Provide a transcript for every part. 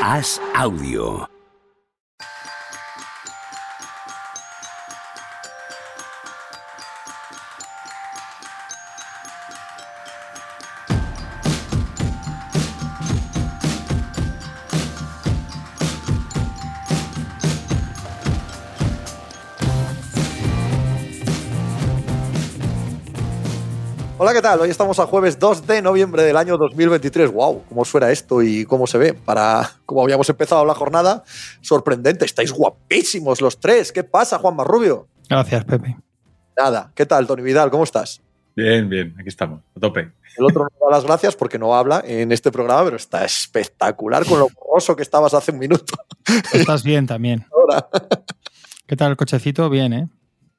Haz audio. Hola, ¿qué tal? Hoy estamos a jueves 2 de noviembre del año 2023. ¡Wow! ¿Cómo suena esto y cómo se ve? Para como habíamos empezado la jornada, sorprendente. Estáis guapísimos los tres. ¿Qué pasa, Juan Marrubio? Gracias, Pepe. Nada. ¿Qué tal, Tony Vidal? ¿Cómo estás? Bien, bien, aquí estamos, a tope. El otro no da las gracias porque no habla en este programa, pero está espectacular con lo borroso que estabas hace un minuto. Estás bien también. Ahora. ¿Qué tal el cochecito? Bien, ¿eh?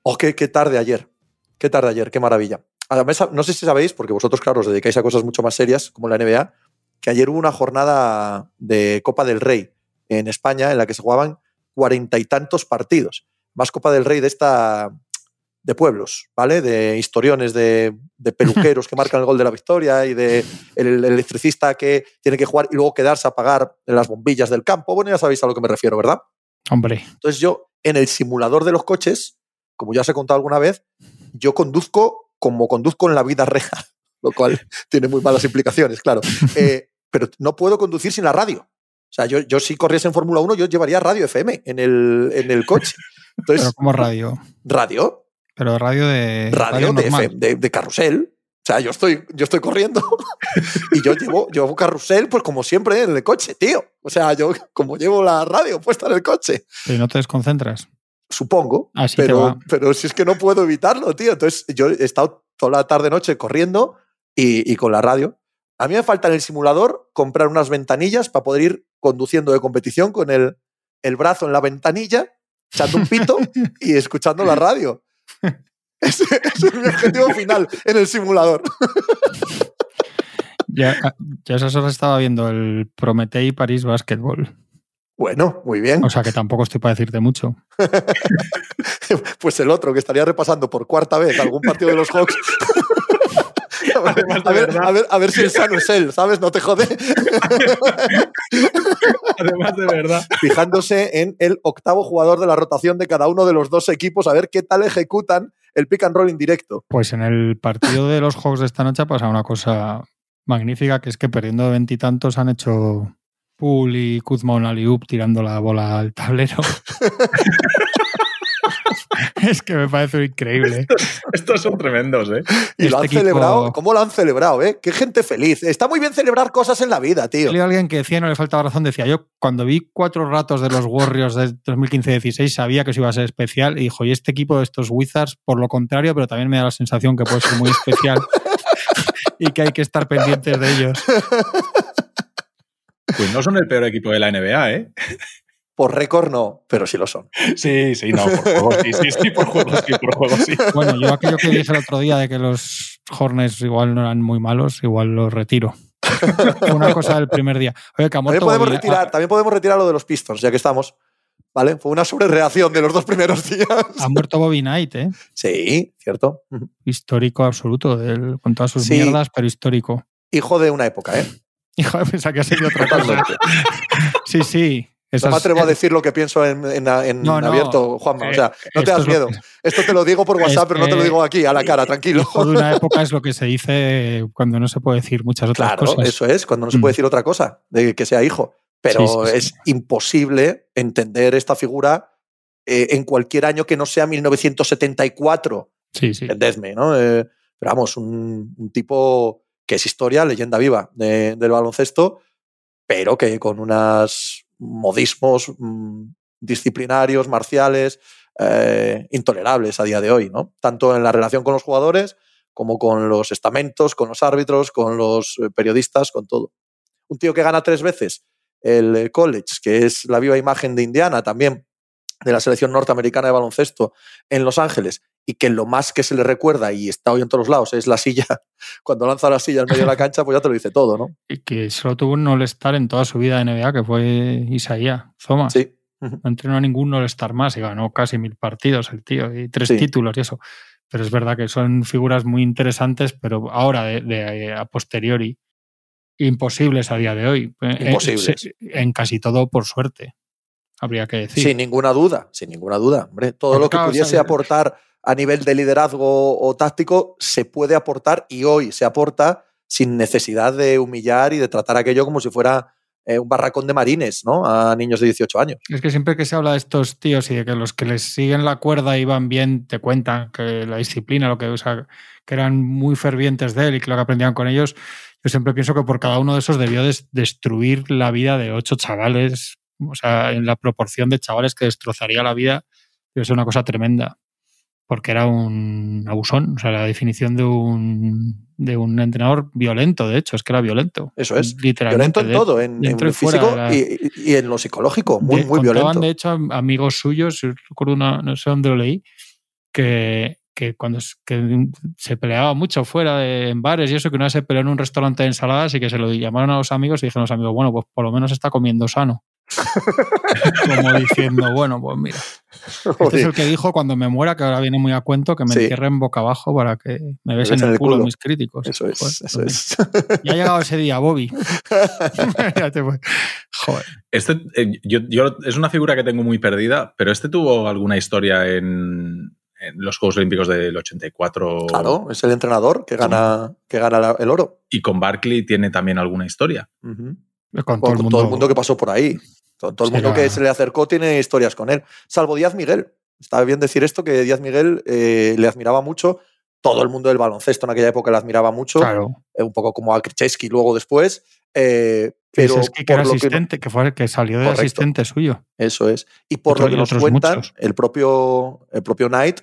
Oh, qué, qué tarde ayer. Qué tarde ayer, qué maravilla. Además, no sé si sabéis, porque vosotros, claro, os dedicáis a cosas mucho más serias, como la NBA, que ayer hubo una jornada de Copa del Rey en España en la que se jugaban cuarenta y tantos partidos. Más Copa del Rey de esta de pueblos, ¿vale? De historiones, de, de peluqueros que marcan el gol de la victoria y de el, el electricista que tiene que jugar y luego quedarse a apagar las bombillas del campo. Bueno, ya sabéis a lo que me refiero, ¿verdad? Hombre, Entonces yo, en el simulador de los coches, como ya os he contado alguna vez, yo conduzco como conduzco en la vida real, lo cual tiene muy malas implicaciones, claro. Eh, pero no puedo conducir sin la radio. O sea, yo, yo si corriese en Fórmula 1, yo llevaría radio FM en el, en el coche. Entonces, pero como radio. radio, Pero radio de. radio, de, normal. FM, de, de carrusel. O sea, yo estoy, yo estoy corriendo y yo llevo, llevo carrusel, pues como siempre, en el coche, tío. O sea, yo como llevo la radio puesta en el coche, Pero no te desconcentras. Supongo. Así pero, pero si es que no puedo evitarlo, tío. Entonces, yo he estado toda la tarde-noche corriendo y, y con la radio. A mí me falta en el simulador comprar unas ventanillas para poder ir conduciendo de competición con el, el brazo en la ventanilla, echando un pito y escuchando la radio. Ese, ese es mi objetivo final en el simulador. Ya, ya esas horas estaba viendo el Prometei París Basketball. Bueno, muy bien. O sea que tampoco estoy para decirte mucho. Pues el otro que estaría repasando por cuarta vez algún partido de los Hawks. A ver, a, ver, a, ver, a ver si el sano es él, ¿sabes? No te jode. Además de verdad. Fijándose en el octavo jugador de la rotación de cada uno de los dos equipos, a ver qué tal ejecutan el pick and roll indirecto. Pues en el partido de los Hawks de esta noche ha pasado una cosa magnífica, que es que perdiendo de veintitantos han hecho Pool y Kuzma un alley-oop tirando la bola al tablero. es que me parece increíble. Estos son tremendos, ¿eh? Y lo Este han equipo- celebrado. ¿Cómo lo han celebrado, eh? Qué gente feliz. Está muy bien celebrar cosas en la vida, tío. Salió alguien que decía, no le faltaba razón, decía, yo cuando vi cuatro ratos de los Warriors de 2015-16 sabía que eso iba a ser especial y dijo, y este equipo de estos Wizards, por lo contrario, pero también me da la sensación que puede ser muy especial y que hay que estar pendientes de ellos. Pues no son el peor equipo de la NBA, ¿eh? Por récord no, pero sí lo son. Sí, sí, no, por juego sí, sí, sí, por juego sí, por juego sí. Bueno, yo aquello que dije el otro día de que los Hornets igual no eran muy malos, igual los retiro. Fue una cosa del primer día. Oye, que ha También muerto podemos, Bobby- retirar, también podemos retirar lo de los Pistons, ya que estamos. ¿Vale? Fue una sobrereacción de los dos primeros días. ha, muerto Bobby Knight, ¿eh? Sí, cierto. Histórico absoluto, del- con todas sus Sí. mierdas, pero histórico. Hijo de una época, ¿eh? Hijo, pensaba que ha sido otra cosa. Sí, sí. No Esas- me atrevo a eh, decir lo que pienso en, en- en No, no. abierto, Juanma. O sea, no esto te das miedo. que- Esto te lo digo por WhatsApp, Es pero no te lo digo aquí, a la cara, tranquilo. Hijo de una época es lo que se dice cuando no se puede decir muchas otras Claro, cosas. eso es, cuando no se Mm. puede decir otra cosa, de que sea hijo. Pero Sí, sí, sí. es imposible entender esta figura eh, en cualquier año que no sea 1974. Sí, sí. Entendedme, ¿no? Eh, pero vamos, un, un tipo que es historia, leyenda viva de- del baloncesto, pero que con unos modismos mm, disciplinarios, marciales, eh, intolerables a día de hoy, ¿no? Tanto en la relación con los jugadores como con los estamentos, con los árbitros, con los eh, periodistas, con todo. Un tío que gana tres veces el eh, college, que es la viva imagen de Indiana también, de la selección norteamericana de baloncesto en Los Ángeles, y que lo más que se le recuerda, y está hoy en todos lados, es la silla, cuando lanza la silla en medio de la cancha, pues ya te lo dice todo, ¿no? Y que solo tuvo un all-star en toda su vida de NBA, que fue Isaías Thomas. Sí. No entrenó a ningún all-star más y ganó casi mil partidos el tío y tres Sí. títulos y eso. Pero es verdad que son figuras muy interesantes, pero ahora de, de- a posteriori. imposibles a día de hoy. Eh, Imposibles. eh, En casi todo, por suerte, habría que decir. Sin ninguna duda, sin ninguna duda. Hombre, todo Porque lo que claro, pudiese aportar a nivel de liderazgo o táctico se puede aportar y hoy se aporta sin necesidad de humillar y de tratar aquello como si fuera eh, un barracón de marines, ¿no? A niños de 18 años. Es que siempre que se habla de estos tíos y de que los que les siguen la cuerda iban bien, te cuentan que la disciplina, lo que, o sea, que eran muy fervientes de él y que lo que aprendían con ellos, yo siempre pienso que por cada uno de esos debió des- destruir la vida de ocho chavales, o sea, en la proporción de chavales que destrozaría la vida, debe ser una cosa tremenda. Porque era un abusón, o sea, la definición de un, de un entrenador violento, de hecho, es que era violento. Eso es. Literalmente. Violento en de- todo, en, en lo físico la- y, y en lo psicológico. Muy, de- muy violento. de hecho, am- amigos suyos, yo recuerdo una, no sé dónde lo leí, que, que cuando que se peleaba mucho fuera de, en bares y eso, que una vez se peleó en un restaurante de ensaladas y que se lo llamaron a los amigos y dijeron los amigos, bueno, pues por lo menos está comiendo sano. Como diciendo, bueno, pues mira. Este es el que dijo cuando me muera, que ahora viene muy a cuento, que me Sí. entierren boca abajo para que me besen besen el el culo, culo. mis críticos. Eso es, Joder, eso pues es. Ya ha llegado ese día, Bobby. Joder. Este, eh, yo, yo- es una figura que tengo muy perdida, pero este tuvo alguna historia en, en los Juegos Olímpicos del 84 Claro, es el entrenador que gana, que gana la- el oro. y con Barkley tiene también alguna historia. Con todo el mundo. que pasó por ahí. Todo, todo el mundo que se le acercó tiene historias con él. Salvo Díaz Miguel. Está bien decir esto, que Díaz Miguel eh, le admiraba mucho. Todo el mundo del baloncesto en aquella época le admiraba mucho. Claro. eh, un poco como a Krzyzewski luego después. eh, Pero es que, era que- asistente, que, fue que salió de Correcto. asistente suyo. Eso es. Y por Otro- lo que nos cuentan, muchos. el propio, el propio Knight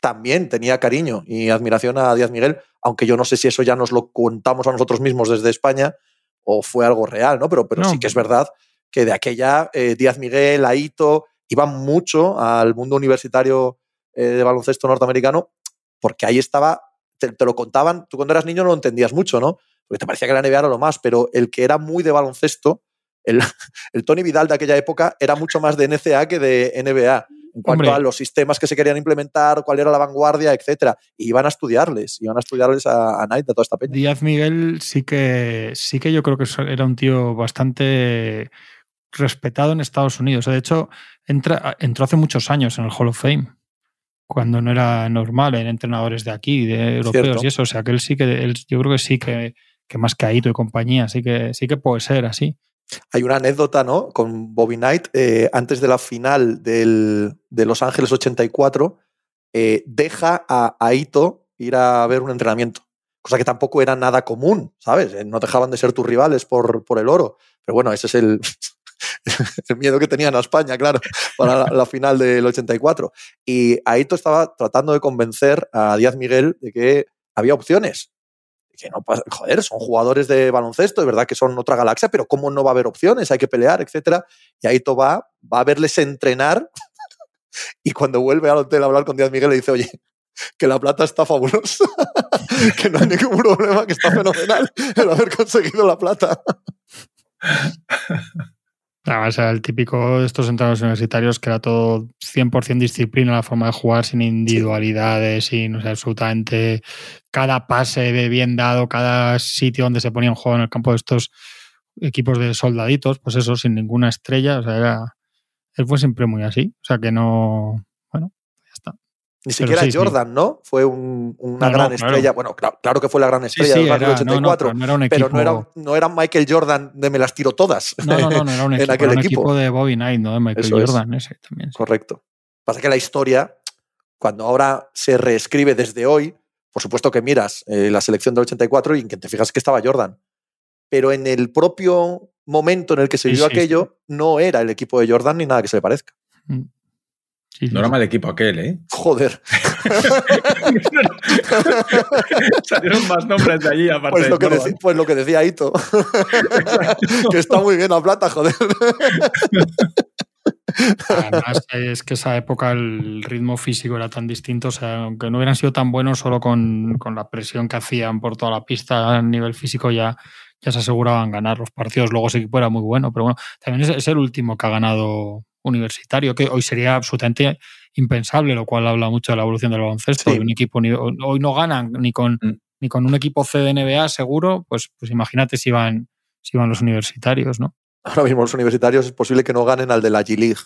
también tenía cariño y admiración a Díaz Miguel, aunque yo no sé si eso ya nos lo contamos a nosotros mismos desde España o fue algo real, ¿no? Pero, pero No. sí que es verdad que de aquella eh, Díaz Miguel, Aito, iban mucho al mundo universitario eh, de baloncesto norteamericano porque ahí estaba, te, te lo contaban, tú cuando eras niño no lo entendías mucho, ¿no? Porque te parecía que la NBA era lo más, pero el que era muy de baloncesto, el, el Tony Vidal de aquella época era mucho más de NCA que de NBA en cuanto Hombre. a los sistemas que se querían implementar, cuál era la vanguardia, etcétera. Y iban a estudiarles, iban a estudiarles a, a Knight, a toda esta peña. Díaz Miguel sí que sí que yo creo que era un tío bastante respetado en Estados Unidos. De hecho, entra, entró hace muchos años en el Hall of Fame, cuando no era normal en entrenadores de aquí, de europeos Cierto. y eso. O sea, que él sí que, él, yo creo que sí que, que más que Aito y compañía, sí que, sí que puede ser así. Hay una anécdota, ¿no? Con Bobby Knight, eh, antes de la final del, de Los Ángeles 84, eh, deja a Aito ir a ver un entrenamiento. Cosa que tampoco era nada común, ¿sabes? Eh, No dejaban de ser tus rivales por, por el oro. Pero bueno, ese es el, el miedo que tenían a España, claro, para la, la final del 84. Y Aito estaba tratando de convencer a Díaz Miguel de que había opciones. Que no joder, son jugadores de baloncesto, es verdad que son otra galaxia, pero ¿cómo no va a haber opciones? Hay que pelear, etcétera. Y Aito va, va a verles entrenar y cuando vuelve al hotel a hablar con Díaz Miguel le dice, oye, que la plata está fabulosa, que no hay ningún problema, que está fenomenal el haber conseguido la plata. Además, era el típico de estos entrenadores universitarios que era todo 100% disciplina, la forma de jugar sin individualidades, sin o sea, absolutamente cada pase de bien dado, cada sitio donde se ponía en juego en el campo de estos equipos de soldaditos, pues eso, sin ninguna estrella. O sea, era, él fue siempre muy así. O sea, que no. Ni siquiera sí, sí. Jordan, ¿no? Fue un- una No, no, gran claro. estrella. Bueno, claro, claro que fue la gran estrella sí, del Barrio era, no, no, 84, pero no era un equipo. pero no era, no era Michael Jordan de me las tiro todas. No, no, no, no era un equipo, era un equipo. de Bobby Knight, ¿no? De Michael Eso es. Jordan, ese también. sí. Correcto. Pasa que la historia, cuando ahora se reescribe desde hoy, por supuesto que miras eh, la selección del 84 y en que te fijas que estaba Jordan. Pero en el propio momento en el que se vivió aquello, no era el equipo de Jordan ni nada que se le parezca. Sí, sí, No era sí. mal equipo aquel, ¿eh? Joder. Salieron más nombres de allí, aparte Pues lo, que pues lo que decía Ito. que está muy bien la plata, joder. Además, es que esa época el ritmo físico era tan distinto, o sea, aunque no hubieran sido tan buenos solo con, con la presión que hacían por toda la pista a nivel físico ya, ya se aseguraban ganar los partidos. Luego ese equipo era muy bueno, pero bueno, también es, es el último que ha ganado universitario, que hoy sería absolutamente impensable, lo cual habla mucho de la evolución del baloncesto. Sí. un equipo hoy no ganan ni con, Mm. ni con un equipo C de NBA seguro, pues, pues imagínate si van si van los universitarios, ¿no? Ahora mismo los universitarios es posible que no ganen al de la G-League.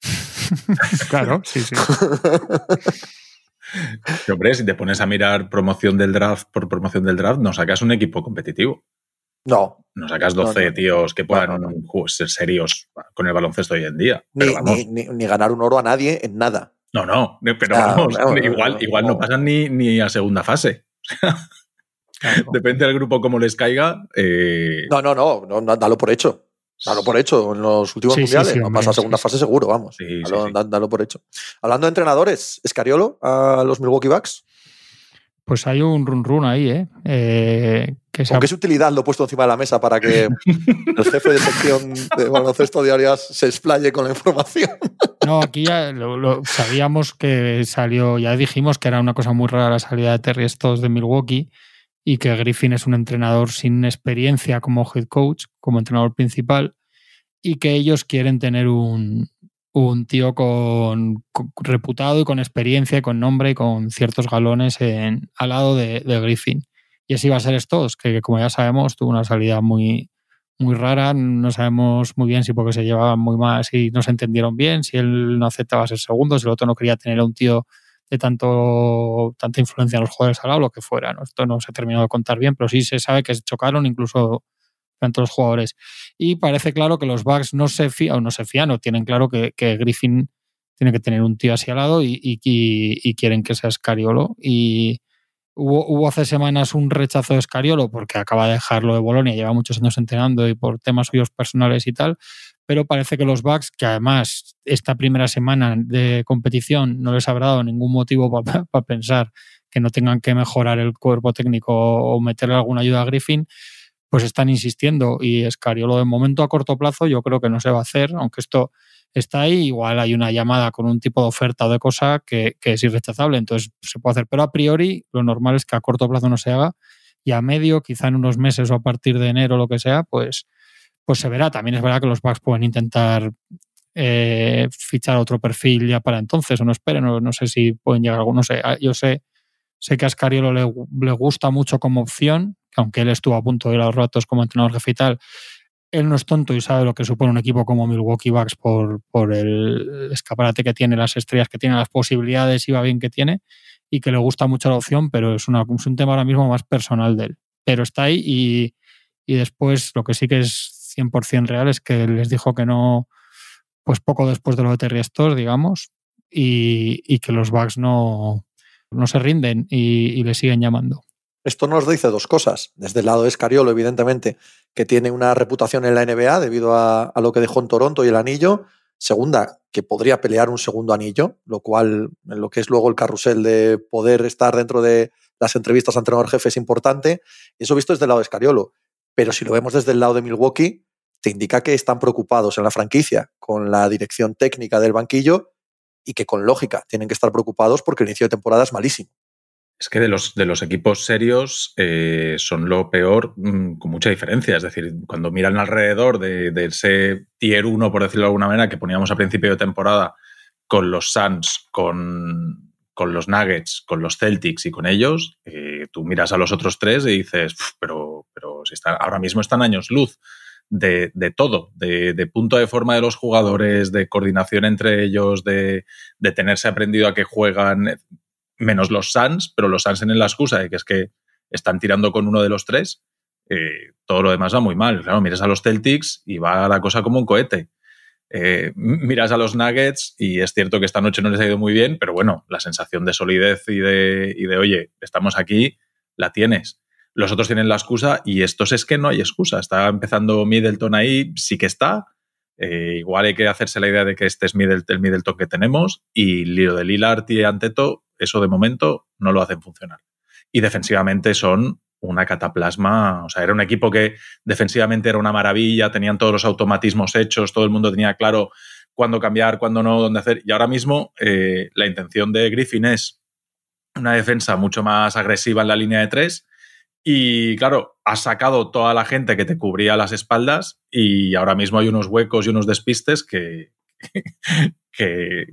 claro, sí, sí. hombre, si te pones a mirar promoción del draft por promoción del draft, no sacas un equipo competitivo. No. No sacas 12 tíos que puedan ser serios con el baloncesto hoy en día. Ni, ganar un oro a nadie en nada. No, no, pero vamos, igual, igual no pasan ni, ni a segunda fase. Depende del grupo cómo les caiga. Eh, no, no, no, no, dalo por hecho. Dalo por hecho. En los últimos mundiales no pasa a segunda fase seguro, vamos. Dalo, por hecho. Hablando de entrenadores, ¿Escariolo a los Milwaukee Bucks? Pues hay un run run ahí, ¿eh? eh que ¿Con qué utilidad lo he puesto encima de la mesa para que el jefe de sección de baloncesto diarias se explaye con la información? No, aquí ya lo, sabíamos que salió, ya dijimos que era una cosa muy rara la salida de Terry Stotts de Milwaukee y que Griffin es un entrenador sin experiencia como head coach, como entrenador principal, y que ellos quieren tener un, un tío con, reputado y con experiencia y con nombre y con ciertos galones en, al lado de, Griffin. Y así va a ser estos, que como ya sabemos tuvo una salida muy, muy rara, no sabemos muy bien si porque se llevaban muy mal, si no se entendieron bien, si él no aceptaba ser segundo, si el otro no quería tener a un tío de tanto, tanta influencia en los jugadores al lado, lo que fuera. ¿no? Esto no se ha terminado de contar bien, pero sí se sabe que se chocaron incluso entre los jugadores. Y parece claro que los Bucks no se fían, o no se fían, o tienen claro que, Griffin tiene que tener un tío así al lado y, y, quieren que sea Scariolo. Y hubo, hubo, hace semanas un rechazo de Scariolo porque acaba de dejarlo de Bolonia, lleva muchos años entrenando y por temas suyos personales y tal, pero parece que los Bucks, que además esta primera semana de competición no les habrá dado ningún motivo para pensar que no tengan que mejorar el cuerpo técnico o meterle alguna ayuda a Griffin, pues están insistiendo y Escariolo de momento a corto plazo yo creo que no se va a hacer, aunque esto está ahí, igual hay una llamada con un tipo de oferta o de cosa que, es irrechazable, entonces se puede hacer, pero a priori lo normal es que a corto plazo no se haga y a medio, quizá en unos meses o a partir de enero lo que sea, pues, pues se verá. También es verdad que los Bucks pueden intentar eh, fichar otro perfil ya para entonces o no esperen, no, sé si pueden llegar a no sé, yo sé, sé que a Escariolo le, le gusta mucho como opción, aunque él estuvo a punto de ir a los ratos como entrenador jefe y tal, él no es tonto y sabe lo que supone un equipo como Milwaukee Bucks por, el escaparate que tiene, las estrellas que tiene, las posibilidades y va bien que tiene, y que le gusta mucho la opción, pero es, una, un tema ahora mismo más personal de él. Pero está ahí y, después lo que sí que es 100% real es que les dijo que no, pues poco después de lo de Terry digamos, y, y, que los Bucks no, no se rinden y, y le siguen llamando. Esto nos dice dos cosas. Desde el lado de Escariolo, evidentemente, que tiene una reputación en la NBA debido a, lo que dejó en Toronto y el anillo. Segunda, que podría pelear un segundo anillo, lo cual, en lo que es luego el carrusel de poder estar dentro de las entrevistas a entrenador jefe es importante. Eso visto desde el lado de Escariolo. Pero si lo vemos desde el lado de Milwaukee, te indica que están preocupados en la franquicia con la dirección técnica del banquillo y que con lógica tienen que estar preocupados porque el inicio de temporada es malísimo. Es que de los, de los equipos serios eh, son lo peor mm, con mucha diferencia. Es decir, cuando miran alrededor de, ese tier 1, por decirlo de alguna manera, que poníamos a principio de temporada con los Suns, con, con los Nuggets, con los Celtics y con ellos, eh, tú miras a los otros tres y dices, pero, pero si está, ahora mismo están años luz. De, de todo, de, de, punto de forma de los jugadores, de coordinación entre ellos, de, de tenerse aprendido a que juegan menos los Suns, pero los Suns tienen la excusa de que es que están tirando con uno de los tres, eh, todo lo demás va muy mal. Claro, miras a los Celtics y va la cosa como un cohete. Eh, miras a los Nuggets y es cierto que esta noche no les ha ido muy bien, pero bueno, la sensación de solidez y de, oye, estamos aquí, la tienes. Los otros tienen la excusa y estos es que no hay excusa. Está empezando Middleton ahí, sí que está. Eh, igual hay que hacerse la idea de que este es el Middleton que tenemos y Lío de Lillard y Anteto eso de momento no lo hacen funcionar. Y defensivamente son una cataplasma, o sea, era un equipo que defensivamente era una maravilla, tenían todos los automatismos hechos, todo el mundo tenía claro cuándo cambiar, cuándo no, dónde hacer. Y ahora mismo eh, la intención de Griffin es una defensa mucho más agresiva en la línea de tres. Y claro, has sacado toda la gente que te cubría las espaldas y ahora mismo hay unos huecos y unos despistes que, que,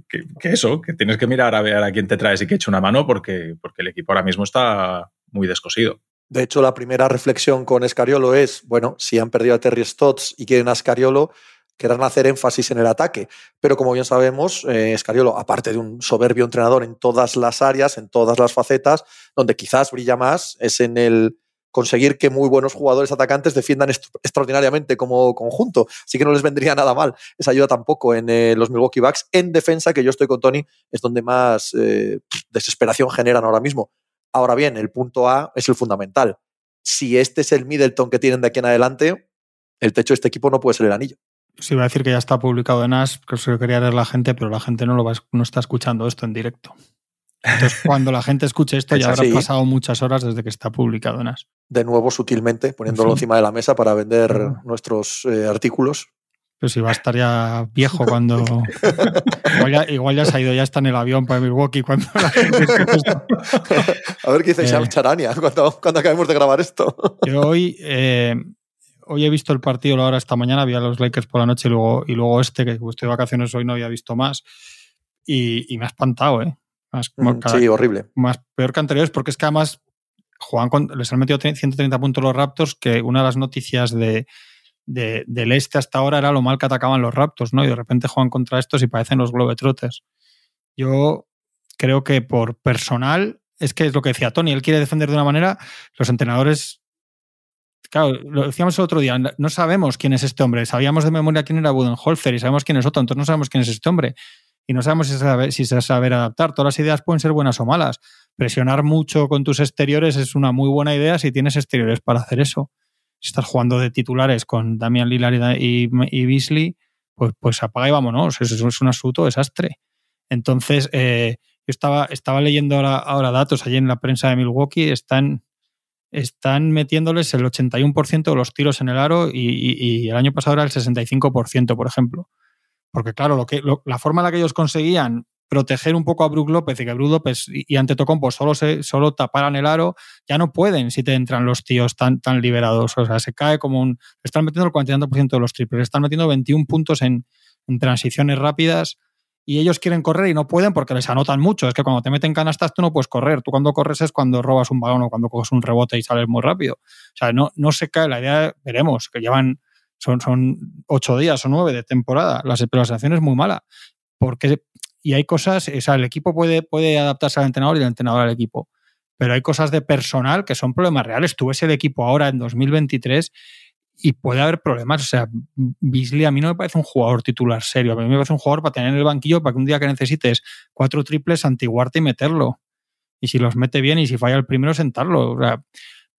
eso, que tienes que mirar a ver a quién te traes y que eche una mano porque, porque el equipo ahora mismo está muy descosido. De hecho, la primera reflexión con Escariolo es, bueno, si han perdido a Terry Stotts y quieren a Escariolo, querrán hacer énfasis en el ataque. Pero como bien sabemos, eh, Escariolo, aparte de un soberbio entrenador en todas las áreas, en todas las facetas, donde quizás brilla más, es en el conseguir que muy buenos jugadores atacantes defiendan extraordinariamente como conjunto. Así que no les vendría nada mal esa ayuda tampoco en eh, los Milwaukee Bucks. En defensa, que yo estoy con Tony, es donde más eh, desesperación generan ahora mismo. Ahora bien, el punto A es el fundamental. Si este es el Middleton que tienen de aquí en adelante, el techo de este equipo no puede ser el anillo. Sí, iba a decir que ya está publicado en AS, que eso quería leer la gente, pero la gente no, lo va, no está escuchando esto en directo. Entonces, cuando la gente escuche esto, ya habrá pasado muchas horas desde que está publicado en AS. De nuevo, sutilmente, poniéndolo encima de la mesa para vender nuestros eh, artículos. Pues si va a estar ya viejo cuando. igual, ya, se ha ido, ya está en el avión para Milwaukee cuando la gente A ver qué dice eh, Charania cuando, cuando acabemos de grabar esto. Yo hoy. Eh, hoy he visto el partido la hora esta mañana, vi a los Lakers por la noche y luego, y luego este, que estoy de vacaciones hoy no había visto más. Y, me ha espantado, ¿eh? Mm, sí, horrible. Más peor que anteriores, porque es que además Juan les han metido 130 puntos los Raptors, que una de las noticias de, del este hasta ahora era lo mal que atacaban los Raptors, ¿no? Y de repente juegan contra estos y parecen los Globetrotters. Yo creo que por personal, es que es lo que decía Tony, él quiere defender de una manera, los entrenadores Claro, lo decíamos el otro día, no sabemos quién es este hombre. Sabíamos de memoria quién era Budenholzer y sabemos quién es otro, entonces no sabemos quién es este hombre. Y no sabemos si se, sabe, si saber adaptar. Todas las ideas pueden ser buenas o malas. Presionar mucho con tus exteriores es una muy buena idea si tienes exteriores para hacer eso. Si estás jugando de titulares con Damian Lillard y, y Beasley, pues, pues apaga y vámonos. Eso es un absoluto desastre. Entonces, eh, yo estaba, estaba leyendo ahora, ahora datos allí en la prensa de Milwaukee. Están están metiéndoles el 81% de los tiros en el aro y, el año pasado era el 65%, por ejemplo. Porque claro, lo que, la forma en la que ellos conseguían proteger un poco a Brook López y que Brook López y, ante Antetokounmpo solo, se, solo taparan el aro, ya no pueden si te entran los tíos tan, tan liberados. O sea, se cae como un... Están metiendo el 40% de los triples, están metiendo 21 puntos en, en transiciones rápidas y ellos quieren correr y no pueden porque les anotan mucho. Es que cuando te meten canastas tú no puedes correr. Tú cuando corres es cuando robas un balón o cuando coges un rebote y sales muy rápido. O sea, no, no se cae. La idea, veremos, que llevan, son, son ocho días o nueve de temporada. La, pero la sensación es muy mala. Porque, y hay cosas, o sea, el equipo puede, puede adaptarse al entrenador y el entrenador al equipo. Pero hay cosas de personal que son problemas reales. Tú ves el equipo ahora en 2023 y puede haber problemas. O sea, Beasley a mí no me parece un jugador titular serio. A mí me parece un jugador para tener en el banquillo para que un día que necesites cuatro triples, antiguarte y meterlo. Y si los mete bien y si falla el primero, sentarlo. O sea,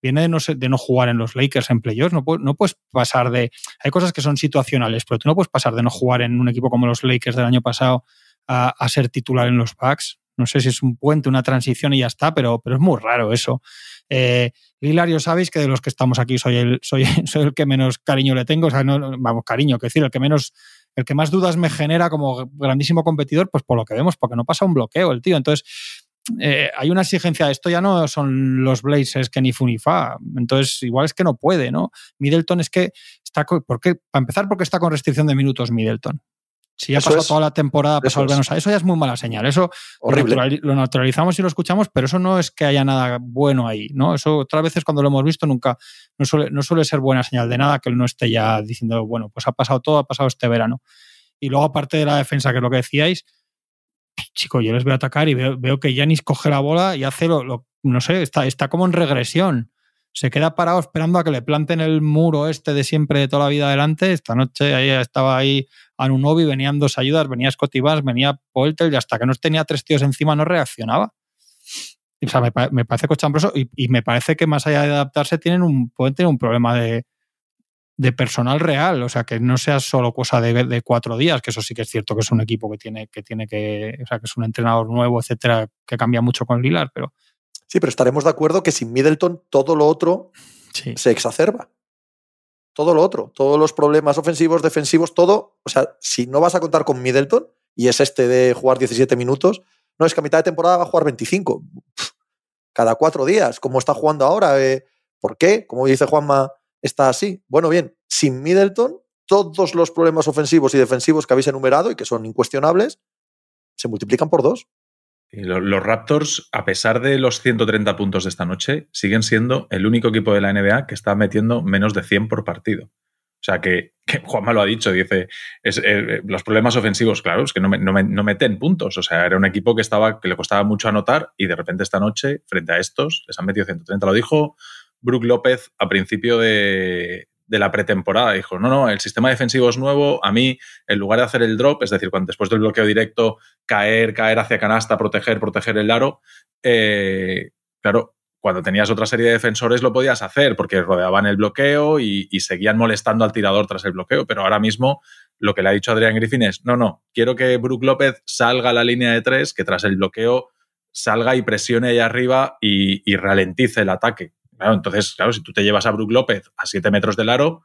viene de no, de no jugar en los Lakers en playoffs. No, puedes pasar de. Hay cosas que son situacionales, pero tú no puedes pasar de no jugar en un equipo como los Lakers del año pasado a, a ser titular en los Bucks. No sé si es un puente, una transición y ya está, pero, pero es muy raro eso. Eh, Hilario, sabéis que de los que estamos aquí soy el, soy, soy el que menos cariño le tengo, o sea, no, vamos, cariño, que decir, el que menos, el que más dudas me genera como grandísimo competidor, pues por lo que vemos, porque no pasa un bloqueo el tío. Entonces, eh, hay una exigencia, esto ya no son los Blazers que ni Funifa, entonces igual es que no puede, ¿no? Middleton es que está, ¿por qué? Para empezar, porque está con restricción de minutos Middleton. Si ya pasó toda la temporada, pasó el eso ya es muy mala señal. Eso Lo, naturalizamos y lo escuchamos, pero eso no es que haya nada bueno ahí, ¿no? Eso otras veces cuando lo hemos visto nunca, no suele, no suele ser buena señal de nada que él no esté ya diciendo, bueno, pues ha pasado todo, ha pasado este verano. Y luego, aparte de la defensa, que es lo que decíais, chico, yo les a atacar y veo, veo que Yanis coge la bola y hace lo, no sé, está, como en regresión se queda parado esperando a que le planten el muro este de siempre de toda la vida adelante. Esta noche ahí estaba ahí Anunobi, venían dos ayudas, venía Scotty venía Polter y hasta que no tenía tres tíos encima no reaccionaba. O sea, me, parece cochambroso y, me parece que más allá de adaptarse tienen un, pueden tener un problema de, personal real, o sea, que no sea solo cosa de, cuatro días, que eso sí que es cierto que es un equipo que tiene que, tiene que o sea, que es un entrenador nuevo, etcétera, que cambia mucho con Lilar, pero Sí, pero estaremos de acuerdo que sin Middleton todo lo otro se exacerba. Todo lo otro, todos los problemas ofensivos, defensivos, todo. O sea, si no vas a contar con Middleton y es este de jugar 17 minutos, no es que a mitad de temporada va a jugar 25. cada cuatro días, como está jugando ahora. Eh, ¿Por qué? Como dice Juanma, está así. Bueno, bien, sin Middleton, todos los problemas ofensivos y defensivos que habéis enumerado y que son incuestionables se multiplican por dos. Los Raptors, a pesar de los 130 puntos de esta noche, siguen siendo el único equipo de la NBA que está metiendo menos de 100 por partido. O sea, que, Juanma lo ha dicho, dice, es, eh, los problemas ofensivos, claro, es que no, no, meten puntos. O sea, era un equipo que, estaba, que le costaba mucho anotar y de repente esta noche, frente a estos, les han metido 130. Lo dijo Brook López a principio de, la pretemporada. Dijo, no, no, el sistema defensivo es nuevo. A mí, en lugar de hacer el drop, es decir, cuando después del bloqueo directo, caer, caer hacia canasta, proteger, proteger el aro, eh, claro, cuando tenías otra serie de defensores lo podías hacer porque rodeaban el bloqueo y, seguían molestando al tirador tras el bloqueo. Pero ahora mismo lo que le ha dicho Adrián Griffin es, no, no, quiero que Brook López salga a la línea de tres, que tras el bloqueo salga y presione ahí arriba y ralentice el ataque entonces, claro, si tú te llevas a Brook López a 7 metros del aro,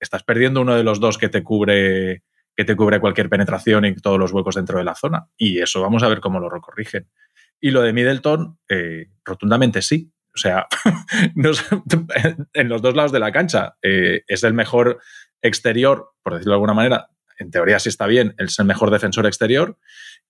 estás perdiendo uno de los dos que te cubre que te cubre cualquier penetración y todos los huecos dentro de la zona. Y eso vamos a ver cómo lo recorrigen. Y lo de Middleton, eh, rotundamente sí. O sea, en los dos lados de la cancha eh, es el mejor exterior, por decirlo de alguna manera. En teoría sí está bien, es el mejor defensor exterior.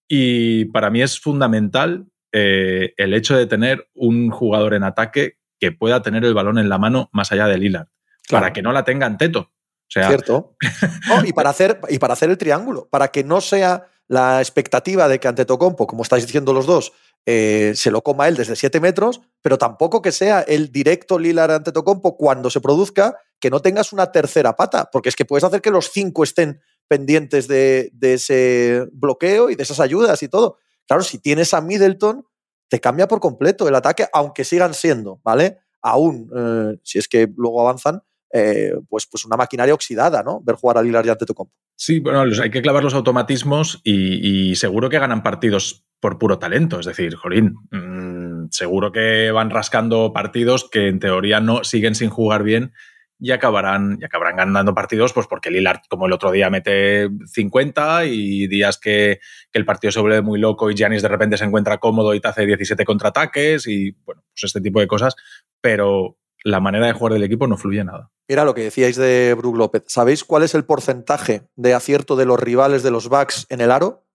Y para mí es fundamental eh, el hecho de tener un jugador en ataque que pueda tener el balón en la mano más allá del Lillard, para que no la tenga en teto. O sea, Cierto. y, para hacer, y para hacer el triángulo, para que no sea la expectativa de que ante Tocompo, como estáis diciendo los dos, eh, se lo coma él desde 7 metros, pero tampoco que sea el directo Lillard ante Tocompo cuando se produzca, que no tengas una tercera pata, porque es que puedes hacer que los cinco estén pendientes de, de ese bloqueo y de esas ayudas y todo. Claro, si tienes a Middleton, te cambia por completo el ataque, aunque sigan siendo, ¿vale? Aún, eh, si es que luego avanzan, eh, pues, pues una maquinaria oxidada, ¿no? Ver jugar al Lillard y ante tu compo. Sí, bueno, hay que clavar los automatismos y, seguro que ganan partidos por puro talento. Es decir, Jolín, mm, seguro que van rascando partidos que en teoría no siguen sin jugar bien y acabarán, y acabarán ganando partidos, pues porque Lillard, como el otro día, mete 50 y días que, el partido se vuelve muy loco y Giannis de repente se encuentra cómodo y te hace 17 contraataques y, bueno, pues este tipo de cosas. Pero la manera de jugar del equipo no fluye nada. Mira lo que decíais de Brook López. ¿Sabéis cuál es el porcentaje de acierto de los rivales de los Bucks en el aro?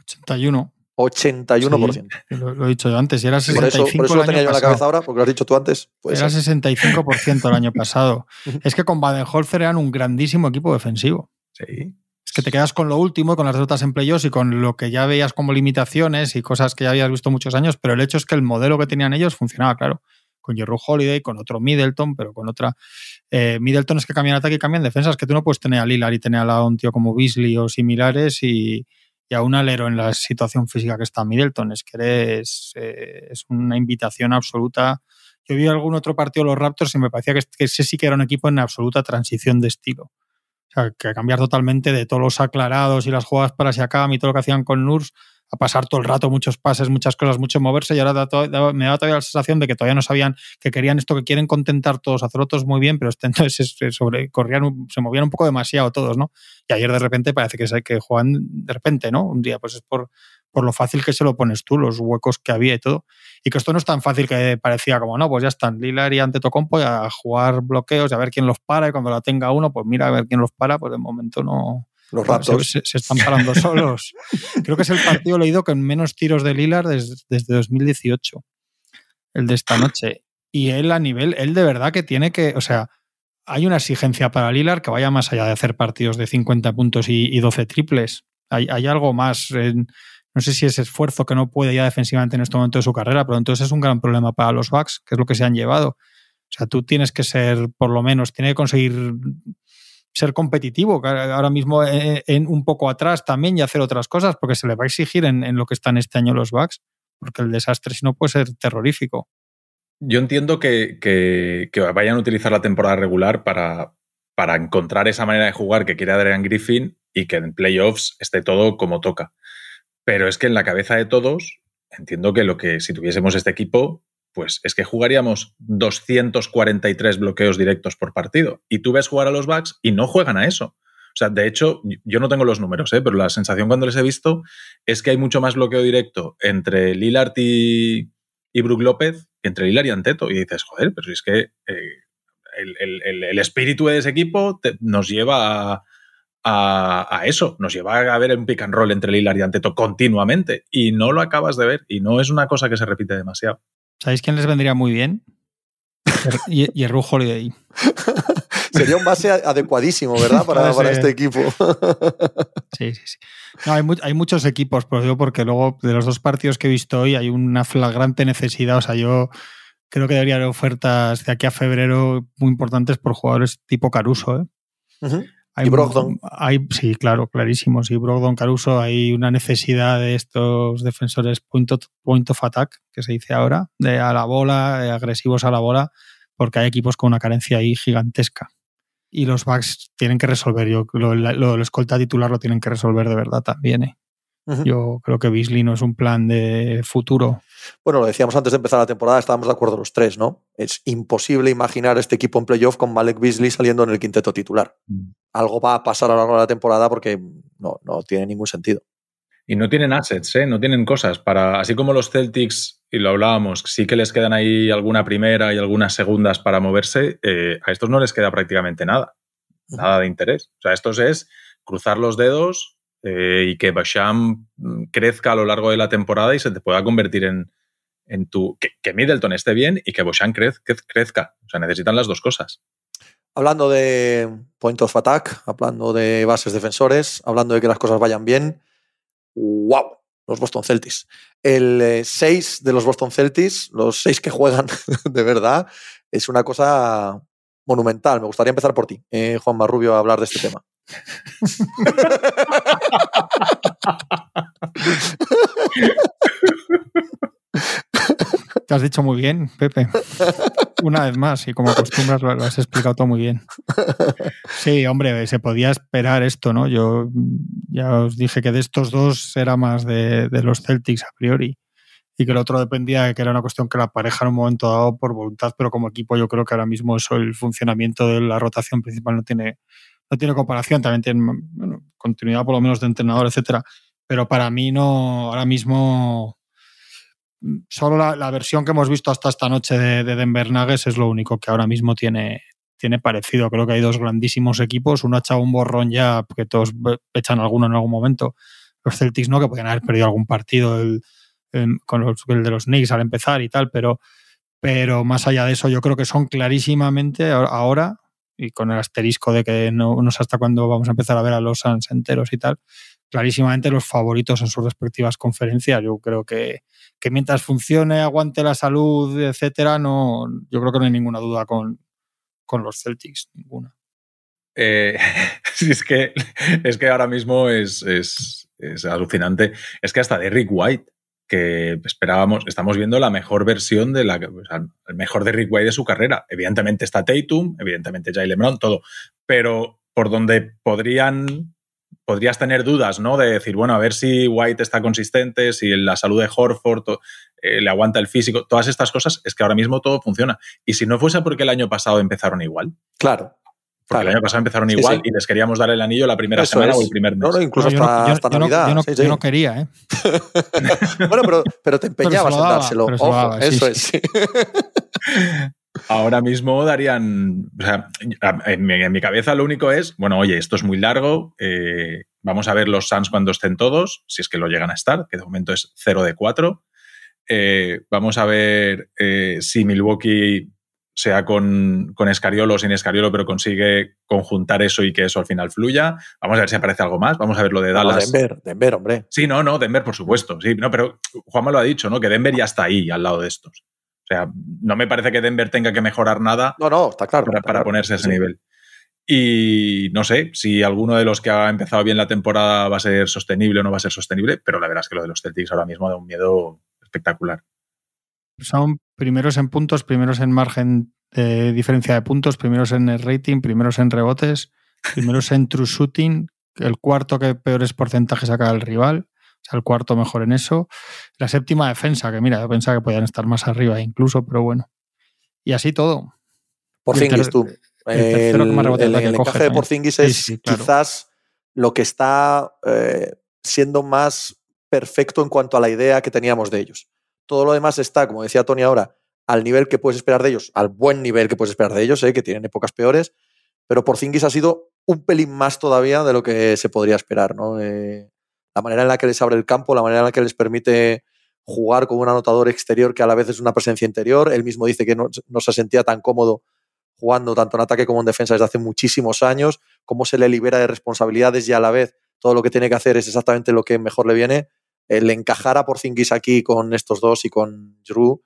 81. 81%. lo, he dicho yo antes, y era 65%. Por eso, lo tenía yo en la cabeza ahora, porque lo has dicho tú antes. era 65% el año pasado. es que con Baden-Holzer eran un grandísimo equipo defensivo. Sí. Es que te quedas con lo último, con las derrotas en playoffs y con lo que ya veías como limitaciones y cosas que ya habías visto muchos años, pero el hecho es que el modelo que tenían ellos funcionaba, claro. Con Jerry Holiday, con otro Middleton, pero con otra. Eh, Middleton es que cambian ataque y cambian defensas, que tú no puedes tener a Lillard y tener a un tío como Beasley o similares y, y a un alero en la situación física que está Middleton. Es que eres, eh, es una invitación absoluta. Yo vi algún otro partido de los Raptors y me parecía que, que, ese sí que era un equipo en absoluta transición de estilo. O sea, que cambiar totalmente de todos los aclarados y las jugadas para Siakam y todo lo que hacían con Nurs a pasar todo el rato muchos pases, muchas cosas, mucho moverse y ahora me da todavía la sensación de que todavía no sabían que querían esto, que quieren contentar todos, hacerlo todos muy bien, pero entonces se, sobre, corrían, se movían un poco demasiado todos, ¿no? Y ayer de repente parece que, que juegan de repente, ¿no? Un día, pues es por, por lo fácil que se lo pones tú, los huecos que había y todo. Y que esto no es tan fácil que parecía como, no, pues ya están Lilar y Antetokounmpo a jugar bloqueos y a ver quién los para y cuando la tenga uno, pues mira a ver quién los para, pues de momento no, los Raptors. Se, están parando solos. Creo que es el partido leído con menos tiros de Lillard desde, desde 2018. El de esta noche. Y él a nivel, él de verdad que tiene que, o sea, hay una exigencia para Lillard que vaya más allá de hacer partidos de 50 puntos y, 12 triples. Hay, hay algo más. no sé si es esfuerzo que no puede ya defensivamente en este momento de su carrera, pero entonces es un gran problema para los Bucks, que es lo que se han llevado. O sea, tú tienes que ser, por lo menos, tiene que conseguir ser competitivo, ahora mismo eh, en, un poco atrás también y hacer otras cosas, porque se le va a exigir en, lo que están este año los Bucks, porque el desastre si no puede ser terrorífico. Yo entiendo que, que, vayan a utilizar la temporada regular para, para encontrar esa manera de jugar que quiere Adrian Griffin y que en playoffs esté todo como toca. Pero es que en la cabeza de todos, entiendo que lo que si tuviésemos este equipo, pues es que jugaríamos 243 bloqueos directos por partido. Y tú ves jugar a los Bucks y no juegan a eso. O sea, de hecho, yo no tengo los números, ¿eh? pero la sensación cuando les he visto es que hay mucho más bloqueo directo entre Lillard y, y Brook López entre Lillard y Anteto. Y dices, joder, pero es que eh, el, espíritu de ese equipo nos lleva a, eso, nos lleva a ver un pick and roll entre Lillard y Anteto continuamente y no lo acabas de ver y no es una cosa que se repite demasiado. ¿Sabéis quién les vendría muy bien? y, el Holiday. Sería un base adecuadísimo, ¿verdad? Para, para este equipo. sí, sí, sí. hay, muchos equipos, por digo, porque luego de los dos partidos que he visto hoy hay una flagrante necesidad. O sea, yo creo que debería haber ofertas de aquí a febrero muy importantes por jugadores tipo Caruso. ¿eh? Y Brogdon. Hay, sí, claro, clarísimo. Sí, Brogdon, Caruso, hay una necesidad de estos defensores point of, attack, que se dice ahora, de a la bola, agresivos a la bola, porque hay equipos con una carencia ahí gigantesca. Y los Bucks tienen que resolver, yo lo, lo, escolta titular lo tienen que resolver de verdad también. ¿eh? Yo creo que Beasley no es un plan de futuro. Bueno, lo decíamos antes de empezar la temporada, estábamos de acuerdo los tres, ¿no? Es imposible imaginar este equipo en playoff con Malek Beasley saliendo en el quinteto titular. Mm. Algo va a pasar a lo largo de la temporada porque no, no tiene ningún sentido. Y no tienen assets, ¿eh? no tienen cosas para, así como los Celtics, y lo hablábamos, sí que les quedan ahí alguna primera y algunas segundas para moverse, eh, a estos no les queda prácticamente nada, nada de interés. O sea, estos es cruzar los dedos, eh, y que Basham mm, crezca a lo largo de la temporada y se te pueda convertir en, en tu. Que, Middleton esté bien y que Basham crezca. O sea, necesitan las dos cosas. Hablando de point of attack, hablando de bases defensores, hablando de que las cosas vayan bien. ¡Wow! Los Boston Celtics. El 6 eh, de los Boston Celtics, los 6 que juegan de verdad, es una cosa monumental. Me gustaría empezar por ti, eh, Juan Marrubio, a hablar de este tema. Te has dicho muy bien, Pepe. Una vez más, y como acostumbras, lo, has explicado todo muy bien. Sí, hombre, se podía esperar esto, ¿no? Yo ya os dije que de estos dos era más de, de los Celtics a priori y que el otro dependía de que era una cuestión que la pareja en un momento dado por voluntad, pero como equipo yo creo que ahora mismo eso, el funcionamiento de la rotación principal no tiene, no tiene comparación, también tiene continuidad por lo menos de entrenador, etcétera. Pero para mí no, ahora mismo, solo la, versión que hemos visto hasta esta noche de, Denver Nuggets es lo único que ahora mismo tiene, tiene parecido. Creo que hay dos grandísimos equipos. Uno ha echado un borrón ya, porque todos echan alguno en algún momento. Los Celtics no, que podían haber perdido algún partido con los, el de los Knicks al empezar y tal, pero, pero más allá de eso, yo creo que son clarísimamente ahora y con el asterisco de que no, no sé hasta cuándo vamos a empezar a ver a los Suns enteros y tal, clarísimamente los favoritos en sus respectivas conferencias. Yo creo que, que mientras funcione, aguante la salud, etcétera, no, yo creo que no hay ninguna duda con, con los Celtics, ninguna. Eh, es, que, es que ahora mismo es, es, es alucinante. Es que hasta Derrick White que esperábamos, estamos viendo la mejor versión de la, el mejor de Rick White de su carrera. Evidentemente está Tatum, evidentemente Jalen Brown, todo, pero por donde podrían podrías tener dudas, ¿no? De decir, bueno, a ver si White está consistente, si la salud de Horford eh, le aguanta el físico, todas estas cosas, es que ahora mismo todo funciona. Y si no fuese porque el año pasado empezaron igual. Claro. Porque el año pasado empezaron igual y les queríamos dar el anillo la primera semana o el primer mes. No, no, incluso hasta, Navidad. Yo no, quería, ¿eh? bueno, pero, pero, te empeñabas en dárselo. Ojo, eso es. Ahora mismo darían. O sea, en mi, cabeza lo único es, bueno, oye, esto es muy largo. Eh, vamos a ver los Suns cuando estén todos, si es que lo llegan a estar, que de momento es 0 de 4. Eh, vamos a ver eh, si Milwaukee sea con, con Escariolo o sin Escariolo, pero consigue conjuntar eso y que eso al final fluya. Vamos a ver si aparece algo más. Vamos a ver lo de Dallas. Denver, Denver, hombre. Sí, no, no, Denver, por supuesto. Sí, no, pero Juanma lo ha dicho, ¿no? Que Denver ya está ahí, al lado de estos. O sea, no me parece que Denver tenga que mejorar nada. No, no, está claro. Para, ponerse a ese nivel. Y no sé si alguno de los que ha empezado bien la temporada va a ser sostenible o no va a ser sostenible, pero la verdad es que lo de los Celtics ahora mismo da un miedo espectacular son primeros en puntos, primeros en margen de diferencia de puntos, primeros en el rating, primeros en rebotes, primeros en true shooting, el cuarto que peores porcentajes saca el rival, o sea, el cuarto mejor en eso. La séptima defensa, que mira, yo pensaba que podían estar más arriba incluso, pero bueno. Y así todo. Porzingis, tú. El, el, el encaje de Porzingis es quizás lo que está eh, siendo más perfecto en cuanto a la idea que teníamos de ellos. Todo lo demás está, como decía Tony ahora, al nivel que puedes esperar de ellos, al buen nivel que puedes esperar de ellos, ¿eh? que tienen épocas peores, pero Porzingis ha sido un pelín más todavía de lo que se podría esperar, ¿no? Eh, la manera en la que les abre el campo, la manera en la que les permite jugar con un anotador exterior que a la vez es una presencia interior. Él mismo dice que no, no se sentía tan cómodo jugando tanto en ataque como en defensa desde hace muchísimos años, cómo se le libera de responsabilidades y a la vez todo lo que tiene que hacer es exactamente lo que mejor le viene. El encajar a Porzingis aquí con estos dos y con Drew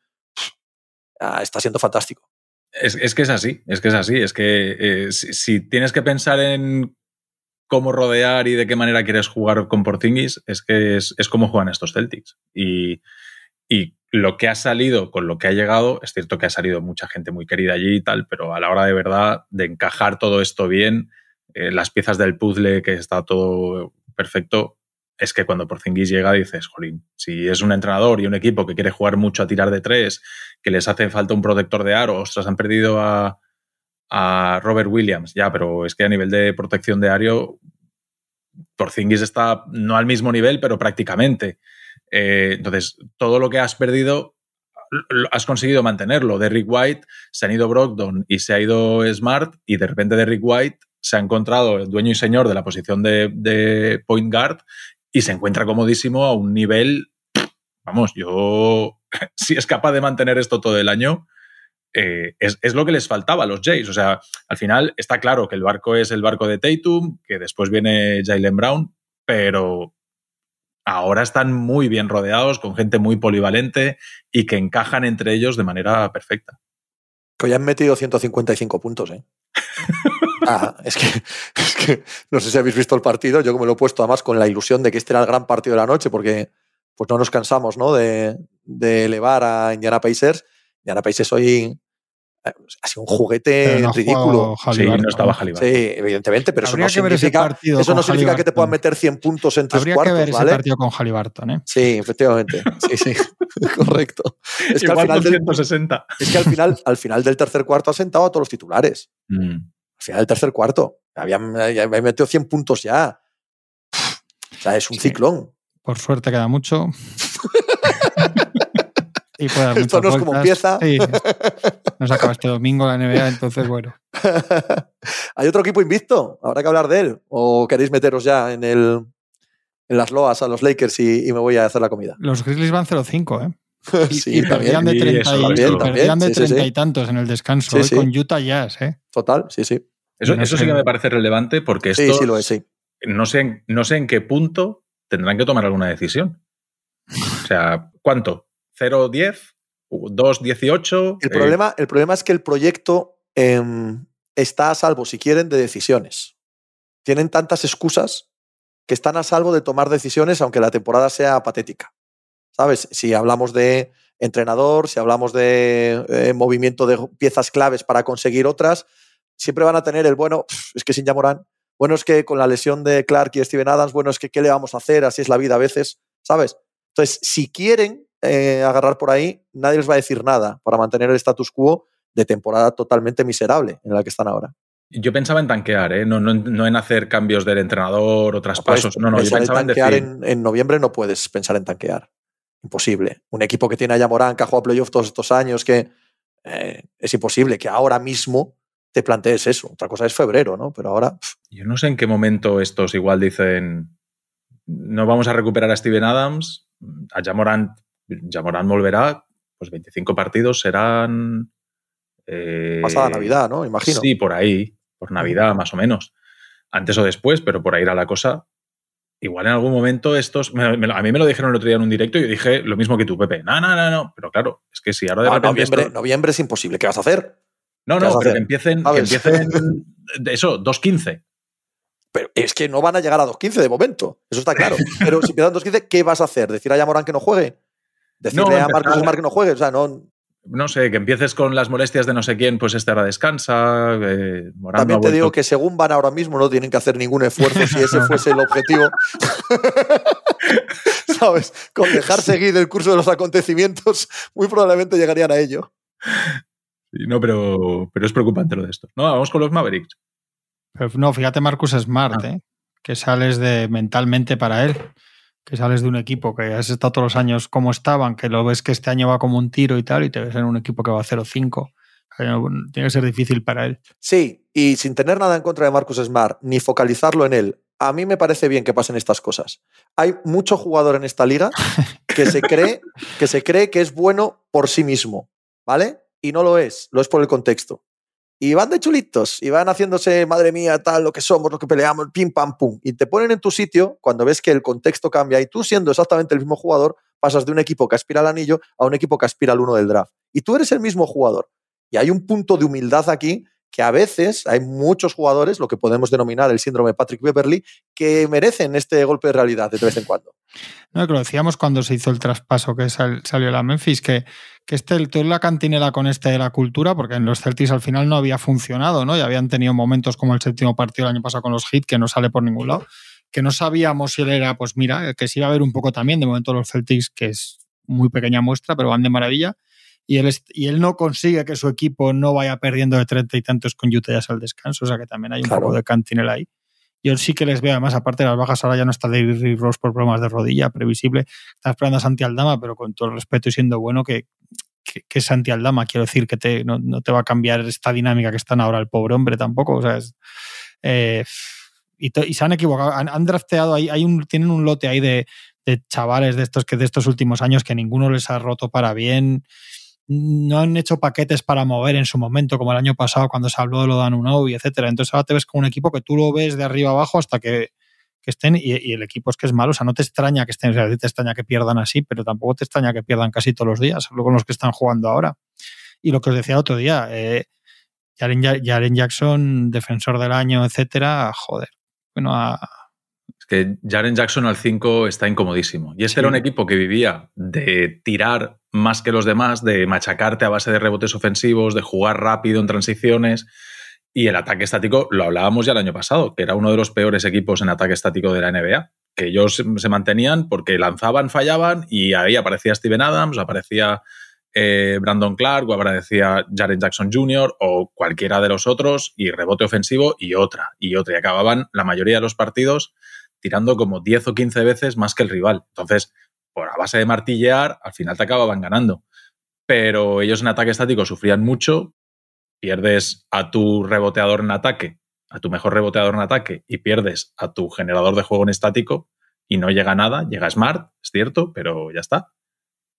está siendo fantástico. Es, es, que es así, es que es así. Es que eh, si, si, tienes que pensar en cómo rodear y de qué manera quieres jugar con Porzingis, es que es, es como juegan estos Celtics. Y, y, lo que ha salido con lo que ha llegado, es cierto que ha salido mucha gente muy querida allí y tal, pero a la hora de verdad de encajar todo esto bien, eh, las piezas del puzzle que está todo perfecto, es que cuando Porzingis llega dices, jolín, si es un entrenador y un equipo que quiere jugar mucho a tirar de tres, que les hace falta un protector de aro, ostras, han perdido a, a Robert Williams, ya, pero es que a nivel de protección de aro, Porzingis está no al mismo nivel, pero prácticamente. Eh, entonces, todo lo que has perdido, has conseguido mantenerlo. Derrick White, se han ido Brogdon y se ha ido Smart, y de repente Derrick White se ha encontrado el dueño y señor de la posición de, de point guard y se encuentra comodísimo a un nivel, vamos, yo, si es capaz de mantener esto todo el año, eh, es, es, lo que les faltaba a los Jays. O sea, al final está claro que el barco es el barco de Tatum, que después viene Jalen Brown, pero ahora están muy bien rodeados, con gente muy polivalente y que encajan entre ellos de manera perfecta. Que hoy han metido 155 puntos, ¿eh? ah, es, que, es que no sé si habéis visto el partido, yo me lo he puesto además con la ilusión de que este era el gran partido de la noche, porque pues no nos cansamos ¿no? De, de elevar a Indiana Pacers. Indiana Pacers hoy ha sido un juguete no ridículo. Sí, no estaba Halliburton. Sí, evidentemente, pero Habría eso no significa, eso no significa que te puedan meter 100 puntos en tres Habría cuartos, que ver ¿vale? ese partido con Halliburton, ¿eh? Sí, efectivamente. Sí, sí, correcto. Es que, al final del, es que al final, al final del tercer cuarto ha sentado a todos los titulares. Mm. Al final del tercer cuarto. Habían, habían metido 100 puntos ya. O sea, es un sí. ciclón. Por suerte queda mucho. y puede dar Esto no es como empieza. Sí, nos acaba este domingo la NBA, entonces bueno. ¿Hay otro equipo invicto? ¿Habrá que hablar de él? ¿O queréis meteros ya en, el, en las loas a los Lakers y, y me voy a hacer la comida? Los Grizzlies van 0-5, ¿eh? Y, sí, y perdían de 30 y, también, perdían de sí, 30 sí, y tantos en el descanso Sí, hoy sí. con Utah Jazz, ¿eh? Total, sí, sí. Eso, No eso sé. sí que me parece relevante porque esto Sí, sí lo es, sí. no, sé, en- no sé en qué punto tendrán que tomar alguna decisión. O sea, ¿cuánto? ¿0-10? ¿2-18? El Eh, problema, el problema es que el proyecto em, está a salvo, si quieren, de decisiones. Tienen tantas excusas que están a salvo de tomar decisiones aunque la temporada sea patética. ¿Sabes? Si hablamos de entrenador, si hablamos de eh, movimiento de piezas claves para conseguir otras, siempre van a tener el bueno, "Pff, es que sin Yamorán, bueno, es que con la lesión de Clark y Steven Adams, bueno, es que qué le vamos a hacer, así es la vida a veces, ¿sabes? Entonces, si quieren eh, agarrar por ahí, nadie les va a decir nada para mantener el status quo de temporada totalmente miserable en la que están ahora. Yo pensaba en tanquear, ¿eh? no, no, no en hacer cambios del entrenador o traspasos. No, no, yo pensaba en tanquear en, en noviembre no puedes pensar en tanquear. Imposible. Un equipo que tiene a Yamorán, que ha jugado playoff todos estos años, que eh, es imposible que ahora mismo te plantees eso. Otra cosa es febrero, ¿no? Pero ahora, pff, Yo no sé en qué momento estos igual dicen. No vamos a recuperar a Steven Adams. A Jamorant, Jamorant volverá. Pues 25 partidos serán. eh, pasada Navidad, ¿no? Imagino. Sí, por ahí. Por Navidad, más o menos. Antes o después, pero por ahí era la cosa. Igual en algún momento estos. me- me lo- a mí me lo dijeron el otro día en un directo y yo dije lo mismo que tú, Pepe. No, no, no, no. Pero claro, es que si ahora de Ah, repente. noviembre, esto- noviembre es imposible. ¿Qué vas a hacer? No, ¿qué vas no, pero que empiecen, que empiecen eso, 2.15. Pero es que no van a llegar a 2.15 de momento. Eso está claro. Pero si empiezan 2.15, ¿qué vas a hacer? ¿Decir a Yamorán que no juegue? ¿Decirle No, a Marcos Smart que no juegue? O sea, no, no sé, que empieces con las molestias de no sé quién, pues este ahora descansa. Eh, También te digo que según van ahora mismo no tienen que hacer ningún esfuerzo si ese fuese el objetivo. ¿Sabes? Con dejar seguir el curso de los acontecimientos, muy probablemente llegarían a ello. No, pero, pero es preocupante lo de esto. No, vamos con los Mavericks. Pero no, fíjate Marcus Smart, Ah. ¿eh? que sales de mentalmente para él, que sales de un equipo que has estado todos los años como estaban, que lo ves que este año va como un tiro y tal, y te ves en un equipo que va a 0-5. Tiene que ser difícil para él. Sí, y sin tener nada en contra de Marcus Smart, ni focalizarlo en él, a mí me parece bien que pasen estas cosas. Hay mucho jugador en esta liga que se cree que, se cree que es bueno por sí mismo, ¿vale? Y no lo es, lo es por el contexto. Y van de chulitos, y van haciéndose, madre mía, tal, lo que somos, lo que peleamos, pim, pam, pum. Y te ponen en tu sitio cuando ves que el contexto cambia y tú siendo exactamente el mismo jugador, pasas de un equipo que aspira al anillo a un equipo que aspira al uno del draft. Y tú eres el mismo jugador. Y hay un punto de humildad aquí que a veces hay muchos jugadores, lo que podemos denominar el síndrome Patrick Beverly, que merecen este golpe de realidad de vez en cuando. No, que lo decíamos cuando se hizo el traspaso que salió la Memphis, que, que este, tú la cantinela con este de la cultura, porque en los Celtics al final no había funcionado, ¿no? Y habían tenido momentos como el séptimo partido el año pasado con los Heat, que no sale por ningún lado, que no sabíamos si él era, pues mira, que se iba a ver un poco también, de momento los Celtics, que es muy pequeña muestra, pero van de maravilla y él, y él no consigue que su equipo no vaya perdiendo de treinta y tantos con Utah ya al descanso, o sea que también hay un poco de cantinela ahí. Yo sí que les veo, además, aparte de las bajas, ahora ya no está David Ross por problemas de rodilla, previsible. Está esperando a Santi Aldama, pero con todo el respeto y siendo bueno, que, que, Santi Aldama, quiero decir, que te, no, te va a cambiar esta dinámica que están ahora el pobre hombre tampoco. O sea, eh, y, se han equivocado. Han, drafteado, hay, hay un, tienen un lote ahí de, de chavales de estos que de estos últimos años que ninguno les ha roto para bien no han hecho paquetes para mover en su momento, como el año pasado cuando se habló de lo de y etcétera. Entonces ahora te ves con un equipo que tú lo ves de arriba abajo hasta que, estén, y, el equipo es que es malo, o sea, no te extraña que estén, o sea, te extraña que pierdan así, pero tampoco te extraña que pierdan casi todos los días, con los que están jugando ahora. Y lo que os decía otro día, eh, Jaren, Jackson, defensor del año, etcétera, joder. Bueno, a, es que Jaren Jackson al 5 está incomodísimo. Y ese era un equipo que vivía de tirar más que los demás, de machacarte a base de rebotes ofensivos, de jugar rápido en transiciones. Y el ataque estático, lo hablábamos ya el año pasado, que era uno de los peores equipos en ataque estático de la NBA. Que ellos se mantenían porque lanzaban, fallaban y ahí aparecía Steven Adams, aparecía eh, Brandon Clark o aparecía Jaren Jackson Jr. o cualquiera de los otros y rebote ofensivo y otra y otra. Y acababan la mayoría de los partidos tirando como 10 o 15 veces más que el rival. Entonces, por a base de martillear, al final te acababan ganando. Pero ellos en ataque estático sufrían mucho, pierdes a tu reboteador en ataque, a tu mejor reboteador en ataque, y pierdes a tu generador de juego en estático, y no llega nada, llega Smart, es cierto, pero ya está.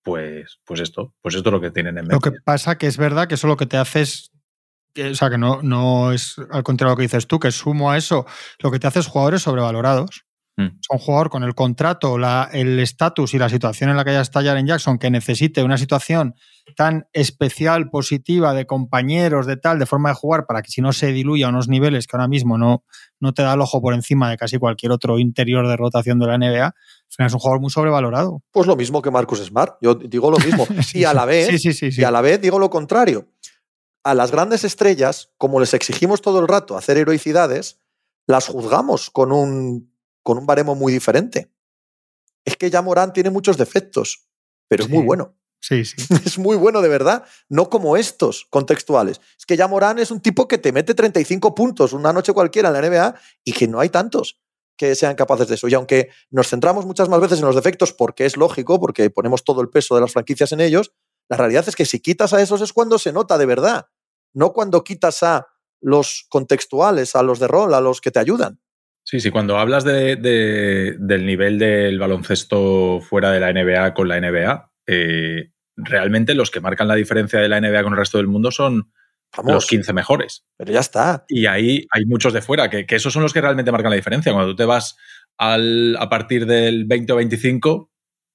Pues, pues esto, pues esto es lo que tienen en mente. Lo que pasa que es verdad que eso lo que te hace es o sea, que no, no es al contrario de lo que dices tú, que sumo a eso, lo que te hace es jugadores sobrevalorados. Mm. un jugador con el contrato, el estatus y la situación en la que ya está Jaren Jackson que necesite una situación tan especial, positiva, de compañeros, de tal, de forma de jugar, para que si no se diluya a unos niveles que ahora mismo no, no te da el ojo por encima de casi cualquier otro interior de rotación de la NBA, es un jugador muy sobrevalorado. Pues lo mismo que Marcus Smart. Yo digo lo mismo. y a la vez, y a la vez digo lo contrario. A las grandes estrellas, como les exigimos todo el rato hacer heroicidades, las juzgamos con un con un baremo muy diferente. Es que ya Morán tiene muchos defectos, pero es muy bueno. Sí, sí. Es muy bueno de verdad, no como estos contextuales. Es que ya Morán es un tipo que te mete 35 puntos una noche cualquiera en la NBA y que no hay tantos que sean capaces de eso. Y aunque nos centramos muchas más veces en los defectos, porque es lógico, porque ponemos todo el peso de las franquicias en ellos, la realidad es que si quitas a esos es cuando se nota de verdad, no cuando quitas a los contextuales, a los de rol, a los que te ayudan. Sí, sí, cuando hablas de, del nivel del baloncesto fuera de la NBA con la NBA, eh, realmente los que marcan la diferencia de la NBA con el resto del mundo son los 15 mejores. Pero ya está. Y ahí hay muchos de fuera, que, esos son los que realmente marcan la diferencia. Cuando tú te vas al, a partir del 20 o 25,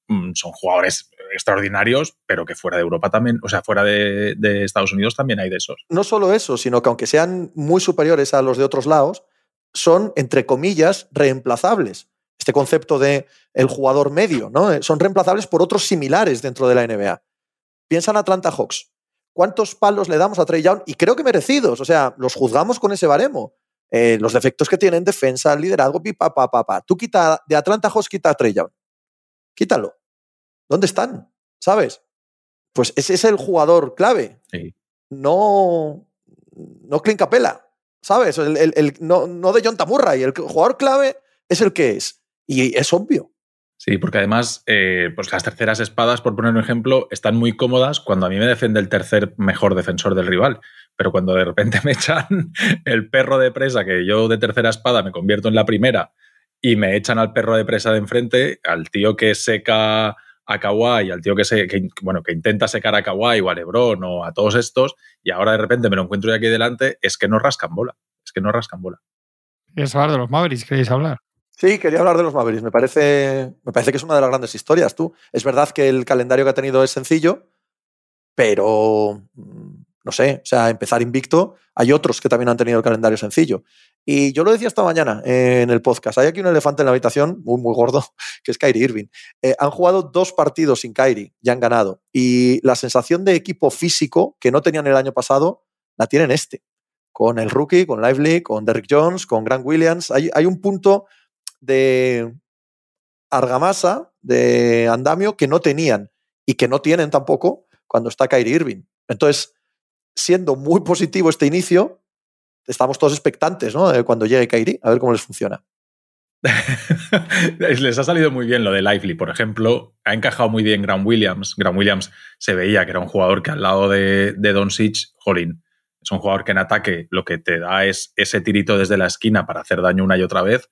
mm, son jugadores extraordinarios, pero que fuera de Europa también, o sea, fuera de, de Estados Unidos también hay de esos. No solo eso, sino que aunque sean muy superiores a los de otros lados, son, entre comillas, reemplazables. Este concepto de el jugador medio, ¿no? Eh, son reemplazables por otros similares dentro de la NBA. Piensa en Atlanta Hawks. ¿Cuántos palos le damos a Trey Young? Y creo que merecidos. O sea, los juzgamos con ese baremo. Eh, los defectos que tienen, defensa, liderazgo, pipa, pa, pa, pa. Tú quita de Atlanta Hawks, quita a Trey Young. Quítalo. ¿Dónde están? ¿Sabes? Pues ese es el jugador clave. No, no Clint Capela. ¿Sabes? El, no, de John y el jugador clave es el que es. Y es obvio. Sí, porque además, eh, pues las terceras espadas, por poner un ejemplo, están muy cómodas cuando a mí me defiende el tercer mejor defensor del rival. Pero cuando de repente me echan el perro de presa, que yo de tercera espada me convierto en la primera, y me echan al perro de presa de enfrente, al tío que seca a Kawhi, al tío que, se, bueno, que intenta secar a Kawhi o a Lebron o a todos estos, y ahora de repente me lo encuentro de aquí delante, es que no rascan bola. Es que no rascan bola. ¿Quieres hablar de los Mavericks? ¿Queréis hablar? Sí, quería hablar de los Mavericks. Me parece, me parece que es una de las grandes historias. Tú, es verdad que el calendario que ha tenido es sencillo, pero mm, no sé, o sea, empezar invicto. Hay otros que también han tenido el calendario sencillo. Y yo lo decía esta mañana en el podcast. Hay aquí un elefante en la habitación, muy, muy gordo, que es Kyrie Irving. Eh, han jugado dos partidos sin Kyrie y han ganado. Y la sensación de equipo físico que no tenían el año pasado, la tienen este. Con el rookie, con Lively, con Derrick Jones, con Grant Williams. Hay, hay un punto de argamasa, de andamio, que no tenían y que no tienen tampoco cuando está Kyrie Irving. Entonces, siendo muy positivo este inicio, estamos todos expectantes ¿no? cuando llegue Kyrie, a ver cómo les funciona. les ha salido muy bien lo de Lively, por ejemplo. Ha encajado muy bien Grant Williams. Grant Williams se veía que era un jugador que al lado de, de Don Sitch, jolín, es un jugador que en ataque lo que te da es ese tirito desde la esquina para hacer daño una y otra vez.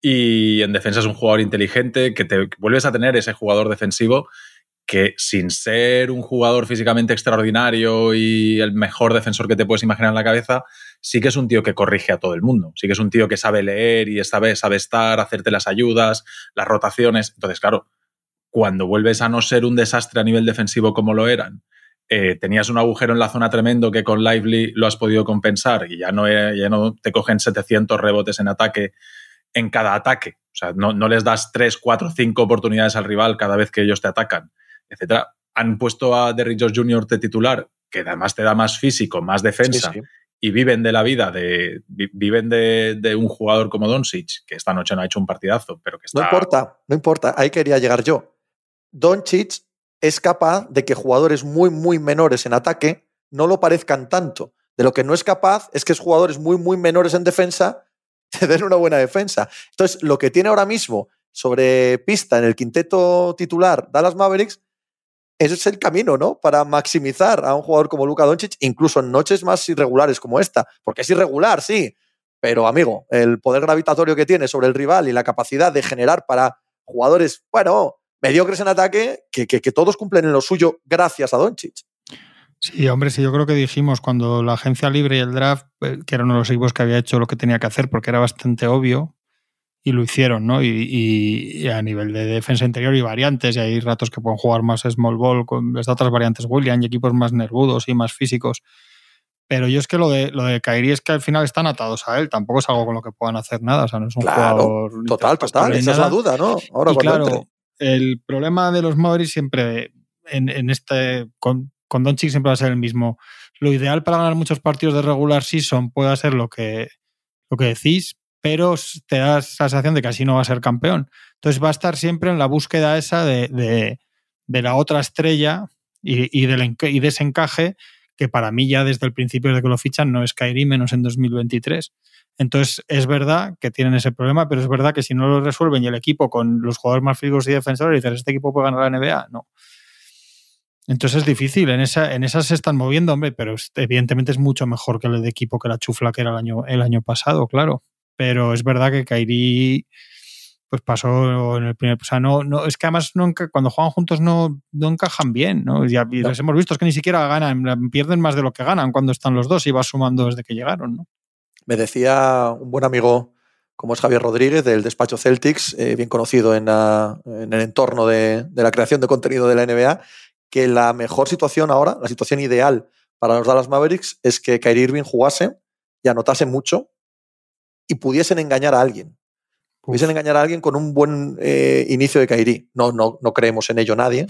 Y en defensa es un jugador inteligente, que te vuelves a tener ese jugador defensivo que sin ser un jugador físicamente extraordinario y el mejor defensor que te puedes imaginar en la cabeza, sí que es un tío que corrige a todo el mundo. Sí que es un tío que sabe leer y sabe, sabe estar, hacerte las ayudas, las rotaciones. Entonces, claro, cuando vuelves a no ser un desastre a nivel defensivo como lo eran, eh, tenías un agujero en la zona tremendo que con Lively lo has podido compensar y ya no, ya no te cogen 700 rebotes en ataque en cada ataque. O sea, no, les das 3, 4, 5 oportunidades al rival cada vez que ellos te atacan, etc. Han puesto a Derrick Jones Jr. de titular, que además te da más físico, más defensa, y viven de la vida, de, viven de, un jugador como Doncic, que esta noche no ha hecho un partidazo, pero que está... No importa, no importa, ahí quería llegar yo. Doncic es capaz de que jugadores muy, muy menores en ataque no lo parezcan tanto. De lo que no es capaz es que es jugadores muy, muy menores en defensa te den una buena defensa. Entonces, lo que tiene ahora mismo sobre pista en el quinteto titular Dallas Mavericks, ese es el camino, ¿no? Para maximizar a un jugador como Luka Doncic, incluso en noches más irregulares como esta. Porque es irregular, sí, pero amigo, el poder gravitatorio que tiene sobre el rival y la capacidad de generar para jugadores, bueno, mediocres en ataque, que, que, que todos cumplen en lo suyo gracias a Doncic. Sí, hombre, sí, yo creo que dijimos cuando la agencia libre y el draft, eh, que eran uno de los equipos que había hecho lo que tenía que hacer porque era bastante obvio, y lo hicieron, ¿no? Y, a nivel de defensa interior y variantes, y hay ratos que pueden jugar más small ball con las otras variantes William y equipos más nervudos y más físicos. Pero yo es que lo de, lo de Kairi es que al final están atados a él, tampoco es algo con lo que puedan hacer nada, o sea, no es un jugador... Total, total, esa es la duda, ¿no? Ahora claro, el problema de los Mavericks siempre en, en este... Con, con Doncic siempre va a ser el mismo. Lo ideal para ganar muchos partidos de regular season puede ser lo que, lo que decís, pero te da la sensación de que así no va a ser campeón. Entonces va a estar siempre en la búsqueda esa de, la otra estrella y, del, y de ese encaje que para mí ya desde el principio de que lo fichan no es Kairi, menos en 2023. Entonces es verdad que tienen ese problema, pero es verdad que si no lo resuelven y el equipo con los jugadores más físicos y defensores dices, ¿este equipo puede ganar la NBA? No. Entonces es difícil, en esa, en esas se están moviendo, hombre, pero evidentemente es mucho mejor que el de equipo que la chufla que era el año, el año pasado, claro. Pero es verdad que Kairi pues pasó en el primer. O sea, no, no, es que además no, cuando juegan juntos no, no encajan bien, ¿no? Ya, les hemos visto es que ni siquiera ganan, pierden más de lo que ganan cuando están los dos y va sumando desde que llegaron, ¿no? Me decía un buen amigo como es Javier Rodríguez del despacho Celtics, eh, bien conocido en, en el entorno de, de, la creación de contenido de la NBA, que la mejor situación ahora, la situación ideal para los Dallas Mavericks es que Kyrie Irving jugase y anotase mucho y pudiesen engañar a alguien. Pudiesen engañar a alguien con un buen eh, inicio de Kyrie. No, no, no creemos en ello nadie.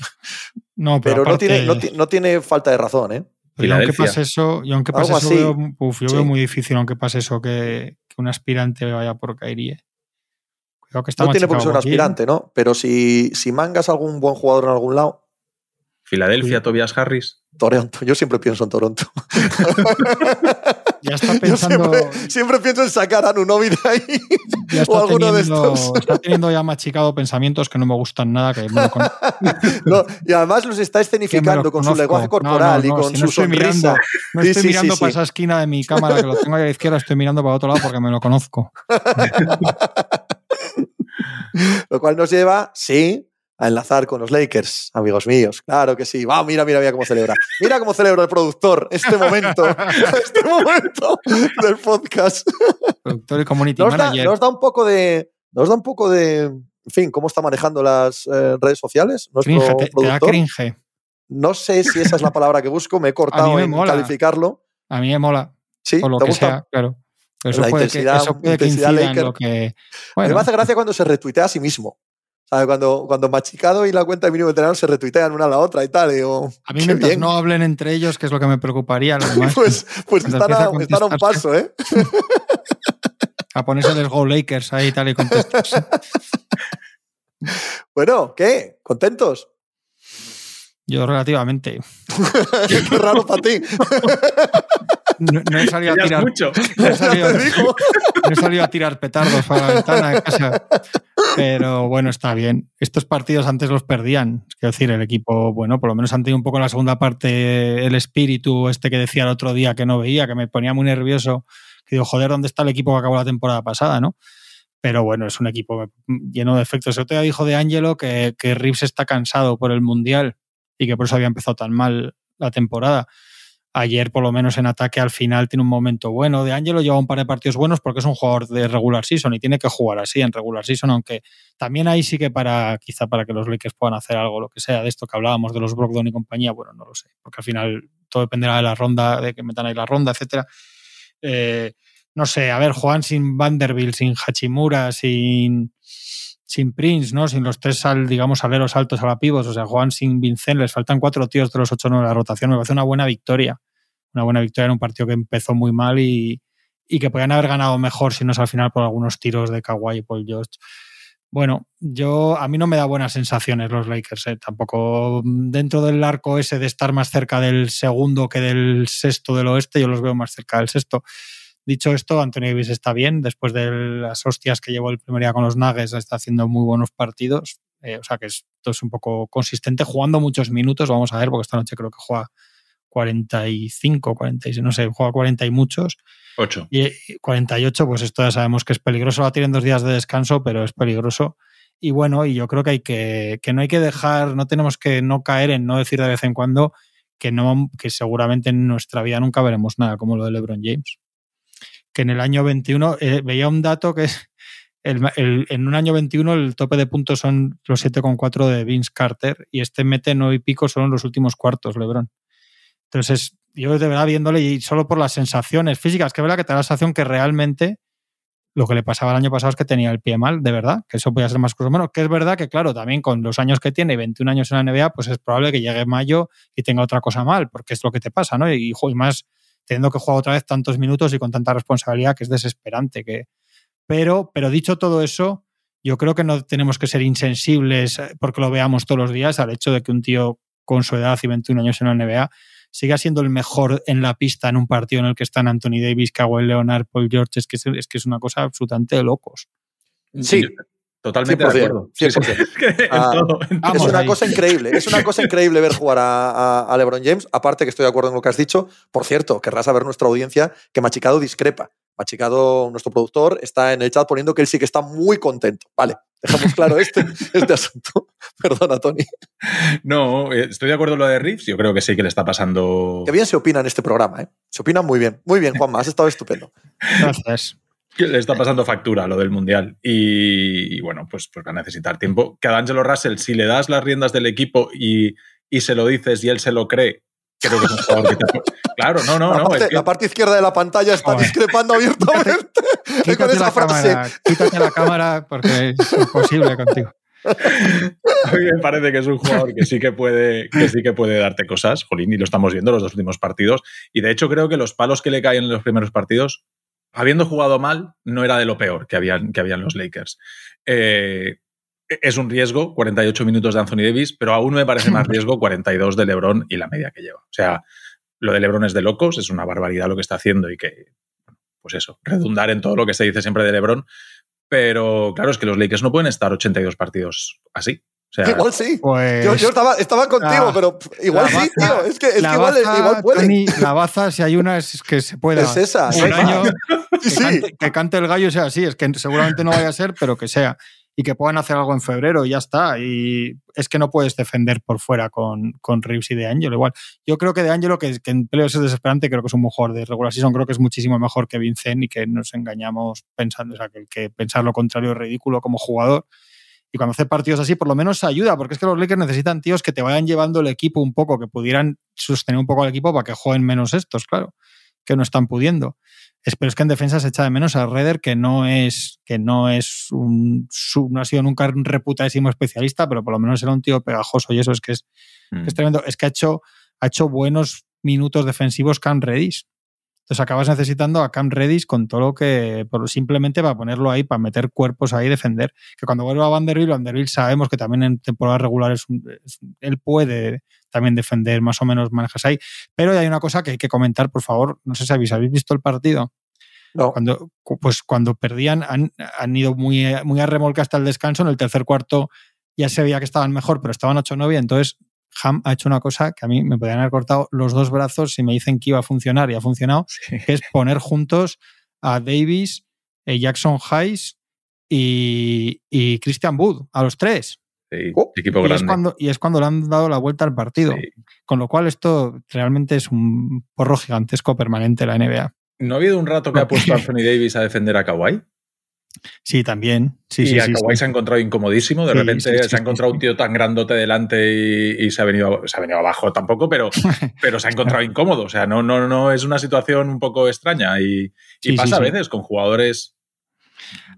No, pero, no, tiene, no, tiene falta de razón, ¿eh? Y aunque pase eso, y aunque pase eso, veo, yo veo muy difícil, aunque pase eso, que, un aspirante vaya por Kyrie. ¿eh? Cuidado que está no tiene por qué ser un aspirante, ¿no? Pero si, si mangas algún buen jugador en algún lado, Filadelfia, Tobias Harris. Toronto, yo siempre pienso en Toronto. Ya está pensando. Siempre, siempre, pienso en sacar a Nunovi de ahí. Ya o alguno de estos. Está teniendo ya machicado pensamientos que no me gustan nada. Que me con... no, y además los está escenificando con su lenguaje corporal y con su sonrisa. Mirando, no estoy sí, mirando sí, para esa esquina de mi cámara que lo tengo ahí a la izquierda, estoy mirando para otro lado porque me lo conozco. lo cual nos lleva, sí, a enlazar con los Lakers, amigos míos. Claro que sí. Va, mira, mira, mira cómo celebra. Mira cómo celebra el productor este momento, este momento del podcast. Productor y community nos manager. Da, nos da un poco de, nos da un poco de, en fin, cómo está manejando las eh, redes sociales. Nuestro cringe, te, productor. te, da cringe. No sé si esa es la palabra que busco. Me he cortado me en mola. calificarlo. A mí me mola. Sí, por lo ¿te que gusta? sea, claro. Pero eso La puede intensidad- que, eso puede que intensidad Laker. lo que. Bueno, me hace gracia cuando se retuitea a sí mismo. ¿Sabe? Cuando, cuando Machicado y la cuenta de mínimo veterano se retuitean una a la otra y tal. y digo, a mí mientras bien. no hablen entre ellos, que es lo que me preocuparía, lo demás, Pues, pues están, a, están un paso, ¿eh? a ponerse los Go Lakers ahí y tal y contestarse. Bueno, ¿qué? ¿Contentos? Yo relativamente. qué raro para ti. No, no he salido a tirar. mucho. No he salido, no he salido a tirar petardos para la ventana de casa. Pero bueno, está bien. Estos partidos antes los perdían. Es decir, el equipo, bueno, por lo menos han tenido un poco en la segunda parte el espíritu este que decía el otro día que no veía, que me ponía muy nervioso. Que digo, joder, ¿dónde está el equipo que acabó la temporada pasada, no? Pero bueno, es un equipo lleno de efectos. El otro día dijo de Angelo que, que está cansado por el Mundial y que por eso había empezado tan mal la temporada. Ayer, por lo menos en ataque, al final tiene un momento bueno. De Angelo lleva un par de partidos buenos porque es un jugador de regular season y tiene que jugar así en regular season, aunque también ahí sí que para, quizá para que los Lakers puedan hacer algo, lo que sea, de esto que hablábamos de los Brogdon y compañía, bueno, no lo sé, porque al final todo dependerá de la ronda, de que metan ahí la ronda, etcétera. Eh, no sé, a ver, juegan sin Vanderbilt, sin Hachimura, sin, sin Prince, ¿no? Sin los tres, sal, digamos, aleros altos a la pivos, o sea, juegan sin Vincent, les faltan cuatro tíos de los ocho no de la rotación, me parece una buena victoria. Una buena victoria en un partido que empezó muy mal y, y que podían haber ganado mejor si no es al final por algunos tiros de Kawhi y Paul George. Bueno, yo a mí no me da buenas sensaciones los Lakers, ¿eh? tampoco dentro del arco ese de estar más cerca del segundo que del sexto del oeste, yo los veo más cerca del sexto. Dicho esto, Anthony Davis está bien, después de las hostias que llevó el primer día con los Nuggets, está haciendo muy buenos partidos, eh, o sea que esto es un poco consistente, jugando muchos minutos, vamos a ver, porque esta noche creo que juega 45, 46, no sé, juega 40 y muchos. Ocho. Y 48, pues esto ya sabemos que es peligroso. La tienen dos días de descanso, pero es peligroso. Y bueno, y yo creo que hay que, que no hay que dejar, no tenemos que no caer en no decir de vez en cuando que no, que seguramente en nuestra vida nunca veremos nada como lo de LeBron James. Que en el año 21 eh, veía un dato que es el, en un año 21 el tope de puntos son los 7,4 de Vince Carter y este mete 9 y pico solo en los últimos cuartos, LeBron. Entonces, yo de verdad viéndole y solo por las sensaciones físicas, que es verdad que te da la sensación que realmente lo que le pasaba el año pasado es que tenía el pie mal, de verdad, que eso podía ser más o menos, que es verdad que claro, también con los años que tiene, 21 años en la NBA, pues es probable que llegue mayo y tenga otra cosa mal, porque es lo que te pasa, ¿no? Y, y más teniendo que jugar otra vez tantos minutos y con tanta responsabilidad que es desesperante. Que... Pero, pero dicho todo eso, yo creo que no tenemos que ser insensibles porque lo veamos todos los días al hecho de que un tío con su edad y 21 años en la NBA siga siendo el mejor en la pista en un partido en el que están Anthony Davis, Kawhi Leonard, Paul George, es que es, es que es una cosa absolutamente de locos. Sí. Totalmente 100%, de acuerdo. 100%. Sí, sí. Es, Ah, una ahí. cosa increíble. Es una cosa increíble ver jugar a, a- a LeBron James. Aparte que estoy de acuerdo en lo que has dicho. Por cierto, querrá saber nuestra audiencia que Machicado discrepa. Machicado, nuestro productor, está en el chat poniendo que él sí que está muy contento. Vale, dejamos claro este, este asunto. Perdona, Tony. No, eh, estoy de acuerdo en lo de Reeves. Yo creo que sí que le está pasando. Qué bien se opina en este programa, ¿eh? Se opina muy bien. Muy bien, Juanma, has estado estupendo. Gracias. Que le está pasando factura lo del mundial. Y, y bueno, pues, pues va a necesitar tiempo. Que a Angelo Russell, si le das las riendas del equipo y, y se lo dices y él se lo cree, creo que es un jugador que te... Claro, no, no, la, no. parte, es que- la parte izquierda de la pantalla está discrepando abiertamente con Quítate esa la, frase. cámara, quítate la cámara porque es imposible contigo. A mí me parece que es un jugador que sí que puede, que sí que puede darte cosas, Jolín, y lo estamos viendo en los dos últimos partidos. Y de hecho, creo que los palos que le caen en los primeros partidos, habiendo jugado mal, no era de lo peor que habían, que habían los Lakers. Eh, es un riesgo, 48 minutos de Anthony Davis, pero aún me parece más riesgo 42 de LeBron y la media que lleva. O sea, lo de Lebron es de locos, es una barbaridad lo que está haciendo y que, pues eso, redundar en todo lo que se dice siempre de Lebron. Pero claro, es que los Lakers no pueden estar 82 partidos así. Igual sí. Pues, yo, estaba, estaba, contigo, pero igual sí, tío. Es que, es que igual, igual puede. la baza, si hay una, es que se pueda. Es esa. Un año que, cante, el gallo sea así. Es que seguramente no vaya a ser, pero que sea y que puedan hacer algo en febrero y ya está. Y es que no puedes defender por fuera con, con Reeves y De Angelo. Igual, yo creo que De Angelo, que, que en playoffs es desesperante, creo que es un mejor de regular season, creo que es muchísimo mejor que Vincent y que nos engañamos pensando, o sea, que, que pensar lo contrario es ridículo como jugador. Y cuando hace partidos así, por lo menos ayuda, porque es que los Lakers necesitan tíos que te vayan llevando el equipo un poco, que pudieran sostener un poco al equipo para que jueguen menos estos, claro, que no están pudiendo. Pero es que en defensa se echa de menos a Redder, que no es, que no es un, no ha sido nunca un reputadísimo especialista, pero por lo menos era un tío pegajoso y eso es que es, es mm. tremendo. Es que ha hecho, ha hecho buenos minutos defensivos Cam Redis. Entonces acabas necesitando a Cam Redis con todo lo que, simplemente para ponerlo ahí, para meter cuerpos ahí y defender. Que cuando vuelva a Vanderbilt, Vanderbilt sabemos que también en temporadas regulares él puede también defender más o menos manejas ahí. Pero hay una cosa que hay que comentar, por favor. No sé si habéis, visto el partido. No. Cuando, pues cuando perdían, han, han, ido muy, muy a remolque hasta el descanso. En el tercer cuarto ya se veía que estaban mejor, pero estaban 8-9. Entonces, Ham ha hecho una cosa que a mí me podrían haber cortado los dos brazos si me dicen que iba a funcionar y ha funcionado, que es poner juntos a Davis, eh, Jackson Hayes y, y Christian Wood, a los tres. Oh, equipo y, Es cuando, y es cuando le han dado la vuelta al partido. Con lo cual, esto realmente es un porro gigantesco permanente la NBA. ¿No ha habido un rato que ha puesto Anthony Davis a defender a Kawhi? Sí, también. Sí, y sí, a Kawhi se ha encontrado incomodísimo. De repente se ha encontrado un tío tan grandote delante y, se, ha venido, se ha venido abajo tampoco, pero, pero se ha encontrado incómodo. O sea, no, no, no es una situación un poco extraña. Y, pasa a veces con jugadores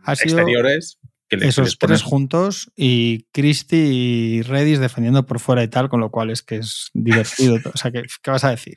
exteriores. Esos tres juntos y Christie y Redis defendiendo por fuera y tal, con lo cual es que es divertido. o sea, ¿qué, ¿qué vas a decir?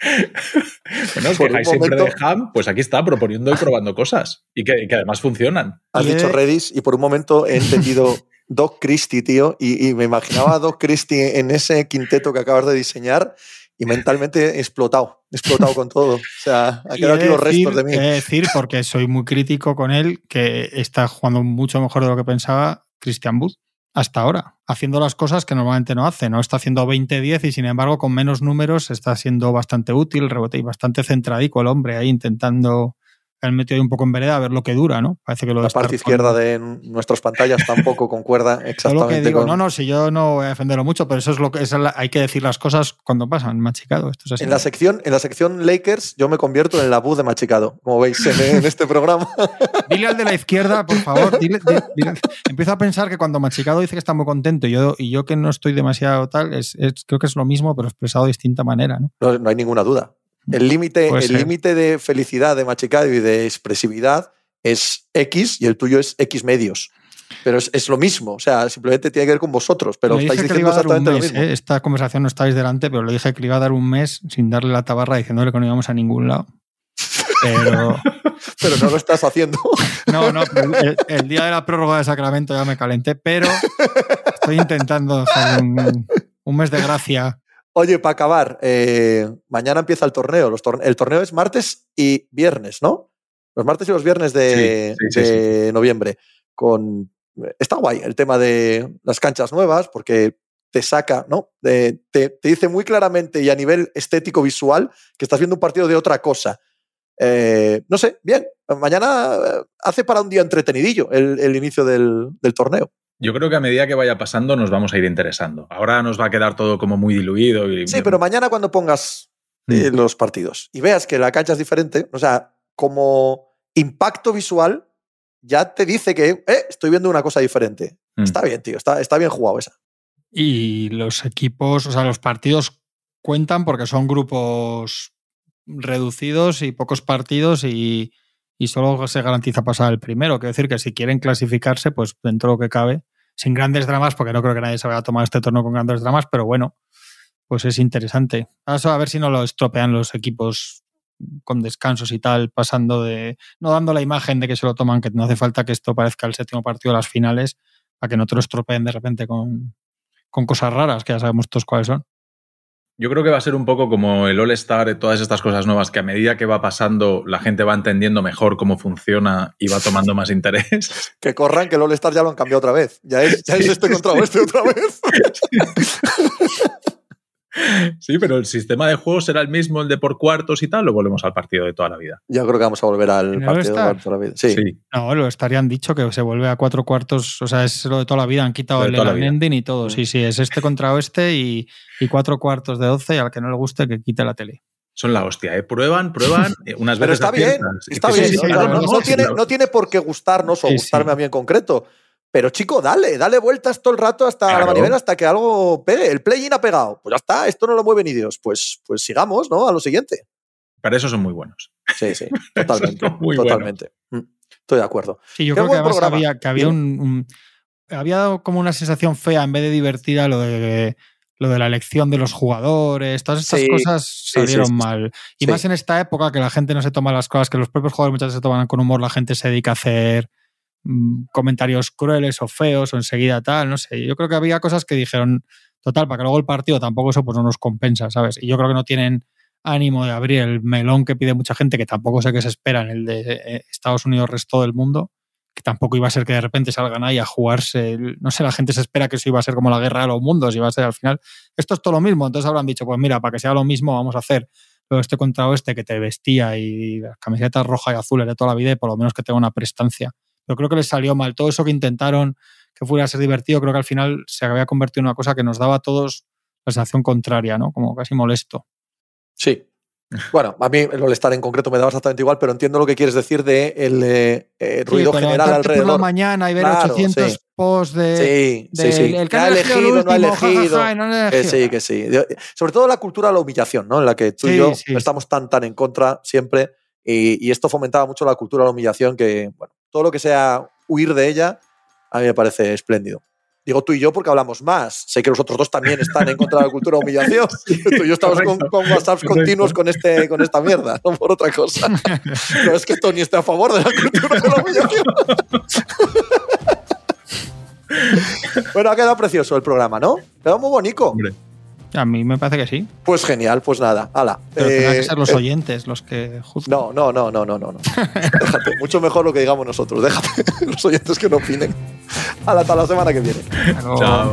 bueno, que siempre de Ham, pues aquí está proponiendo y probando cosas y que, además funcionan. Has dicho Redis y por un momento he entendido Doc Christie, tío, y, me imaginaba a Doc Christie en ese quinteto que acabas de diseñar y mentalmente he explotado, he explotado con todo. O sea, ha quedado aquí los restos de mí. He decir, porque soy muy crítico con él, que está jugando mucho mejor de lo que pensaba Christian Wood hasta ahora, haciendo las cosas que normalmente no hace. No está haciendo 20-10 y sin embargo con menos números está siendo bastante útil, rebote y bastante centradico el hombre ahí intentando han metido un poco en vereda a ver lo que dura, ¿no? Parece que lo La parte izquierda de nuestras pantallas tampoco concuerda exactamente. digo, no, no, si yo no voy a defenderlo mucho, pero eso es lo que hay que decir las cosas cuando pasan, machicado. Esto En la sección, en la sección Lakers, yo me convierto en la bu de machicado, como veis en, este programa. dile al de la izquierda, por favor. Empiezo a pensar que cuando machicado dice que está muy contento y yo, y yo que no estoy demasiado tal, es, creo que es lo mismo, pero expresado de distinta manera, ¿no? No, no hay ninguna duda. El límite el límite de felicidad de Machicado y de expresividad es X y el tuyo es X medios. Pero es, lo mismo, o sea, simplemente tiene que ver con vosotros, pero estáis diciendo exactamente lo mismo. ¿eh? Esta conversación no estáis delante, pero le dije que le iba a dar un mes sin darle la tabarra diciéndole que no íbamos a ningún lado. Pero, pero no lo estás haciendo. No, no, el, día de la prórroga de Sacramento ya me calenté, pero estoy intentando hacer un mes de gracia Oye, para acabar, eh, mañana empieza el torneo. el torneo es martes y viernes, ¿no? Los martes y los viernes de, noviembre. Con, está guay el tema de las canchas nuevas porque te saca, ¿no? te, dice muy claramente y a nivel estético visual que estás viendo un partido de otra cosa. Eh, no sé, bien. Mañana eh, hace para un día entretenidillo el, inicio del torneo. Yo creo que a medida que vaya pasando nos vamos a ir interesando. Ahora nos va a quedar todo como muy diluido. Y... Sí, pero mañana cuando pongas eh, mm. los partidos y veas que la cancha es diferente, o sea, como impacto visual, ya te dice que eh, estoy viendo una cosa diferente. Mm. Está bien, tío, está, está bien jugado esa. Y los equipos, o sea, los partidos cuentan porque son grupos reducidos y pocos partidos y, y solo se garantiza pasar el primero. Quiero decir que si quieren clasificarse, pues dentro de lo que cabe, sin grandes dramas, porque no creo que nadie se vaya a tomar este torneo con grandes dramas, pero bueno, pues es interesante. a ver si no lo estropean los equipos con descansos y tal, pasando de. no dando la imagen de que se lo toman, que no hace falta que esto parezca el séptimo partido de las finales, para que no te lo estropeen de repente con, con cosas raras, que ya sabemos todos cuáles son. Yo creo que va a ser un poco como el All-Star, todas estas cosas nuevas, que a medida que va pasando, la gente va entendiendo mejor cómo funciona y va tomando más interés. Que corran, que el All-Star ya lo han cambiado otra vez. Ya es, ya es este contra este otra vez. Sí, pero el sistema de juego será el mismo, el de por cuartos y tal, o volvemos al partido de toda la vida. Yo creo que vamos a volver al ¿En el partido de toda la vida. Sí. Sí. No, lo estarían dicho que se vuelve a cuatro cuartos, o sea, es lo de toda la vida, han quitado el ending y todo. Sí, sí, es este contra oeste y, y cuatro cuartos de 12 y al que no le guste que quite la tele. Son la hostia, ¿eh? Prueban, prueban, unas Pero veces está bien, está bien. ¿no? tiene, claro. no tiene por qué gustarnos o Sí, gustarme sí. a mí en concreto. Pero chico, dale, dale vueltas todo el rato hasta la manivela hasta que algo pegue. El play-in ha pegado. Pues ya está, esto no lo mueve ni Dios. Pues, pues sigamos, ¿no? A lo siguiente. Para eso son muy buenos. Sí, sí, totalmente. Muy totalmente. Mm, Estoy de acuerdo. Sí, yo Qué creo que además había, que había un, un- había dado como una sensación fea en vez de divertida lo de lo de la elección de los jugadores, todas estas Sí, cosas salieron sí, sí. mal. Y Sí. más en esta época que la gente no se toma las cosas, que los propios jugadores muchas veces se toman con humor, la gente se dedica a hacer comentarios crueles o feos o enseguida tal, no sé. Yo creo que había cosas que dijeron, total, para que luego el partido tampoco eso pues no nos compensa, ¿sabes? Y yo creo que no tienen ánimo de abrir el melón que pide mucha gente, que tampoco sé qué se espera en el de eh, Estados Unidos, resto del mundo, que tampoco iba a ser que de repente salgan ahí a jugarse, no sé, la gente se espera que eso iba a ser como la guerra de los mundos, iba a ser al final, esto es todo lo mismo, entonces habrán dicho, pues mira, para que sea lo mismo vamos a hacer este contra oeste que te vestía y las camisetas rojas y azules de toda la vida y por lo menos que tenga una prestancia. Pero creo que les salió mal. Todo eso que intentaron que fuera a ser divertido, creo que al final se había convertido en una cosa que nos daba a todos la sensación contraria, ¿no? Como casi molesto. Sí. Bueno, a mí el All-Star en concreto me daba exactamente igual, pero entiendo lo que quieres decir de el eh, eh, ruido Sí, general levantarte por la alrededor. mañana y ver Claro, 800 sí. posts de, Sí, sí, sí. el que Que ha elegido, no ha el último, ja, ja, elegido. ja, y no ha Que elegido. sí, que sí. Yo- Sobre todo la cultura de la humillación, ¿no? En la que tú y yo estamos tan, tan en contra siempre. Y, y esto fomentaba mucho la cultura de la humillación, que, bueno, todo lo que sea huir de ella, a mí me parece espléndido. Digo tú y yo porque hablamos más. Sé que los otros dos también están en contra de la cultura de la humillación. tú y yo estamos con, correcto, con WhatsApps correcto. continuos con, este, con esta mierda, no por otra cosa. No es que Tony esté a favor de la cultura de la humillación. bueno, ha quedado precioso el programa, ¿no? Quedó muy bonito. Hombre, A mí me parece que sí. Pues genial, pues nada, ala. Pero tendrán Eh, que ser los eh, oyentes los que juzguen. no, no, no, no, no, no. déjate, mucho mejor lo que digamos nosotros. Déjate los oyentes que no opinen. Ala, hasta la semana que viene. Chao.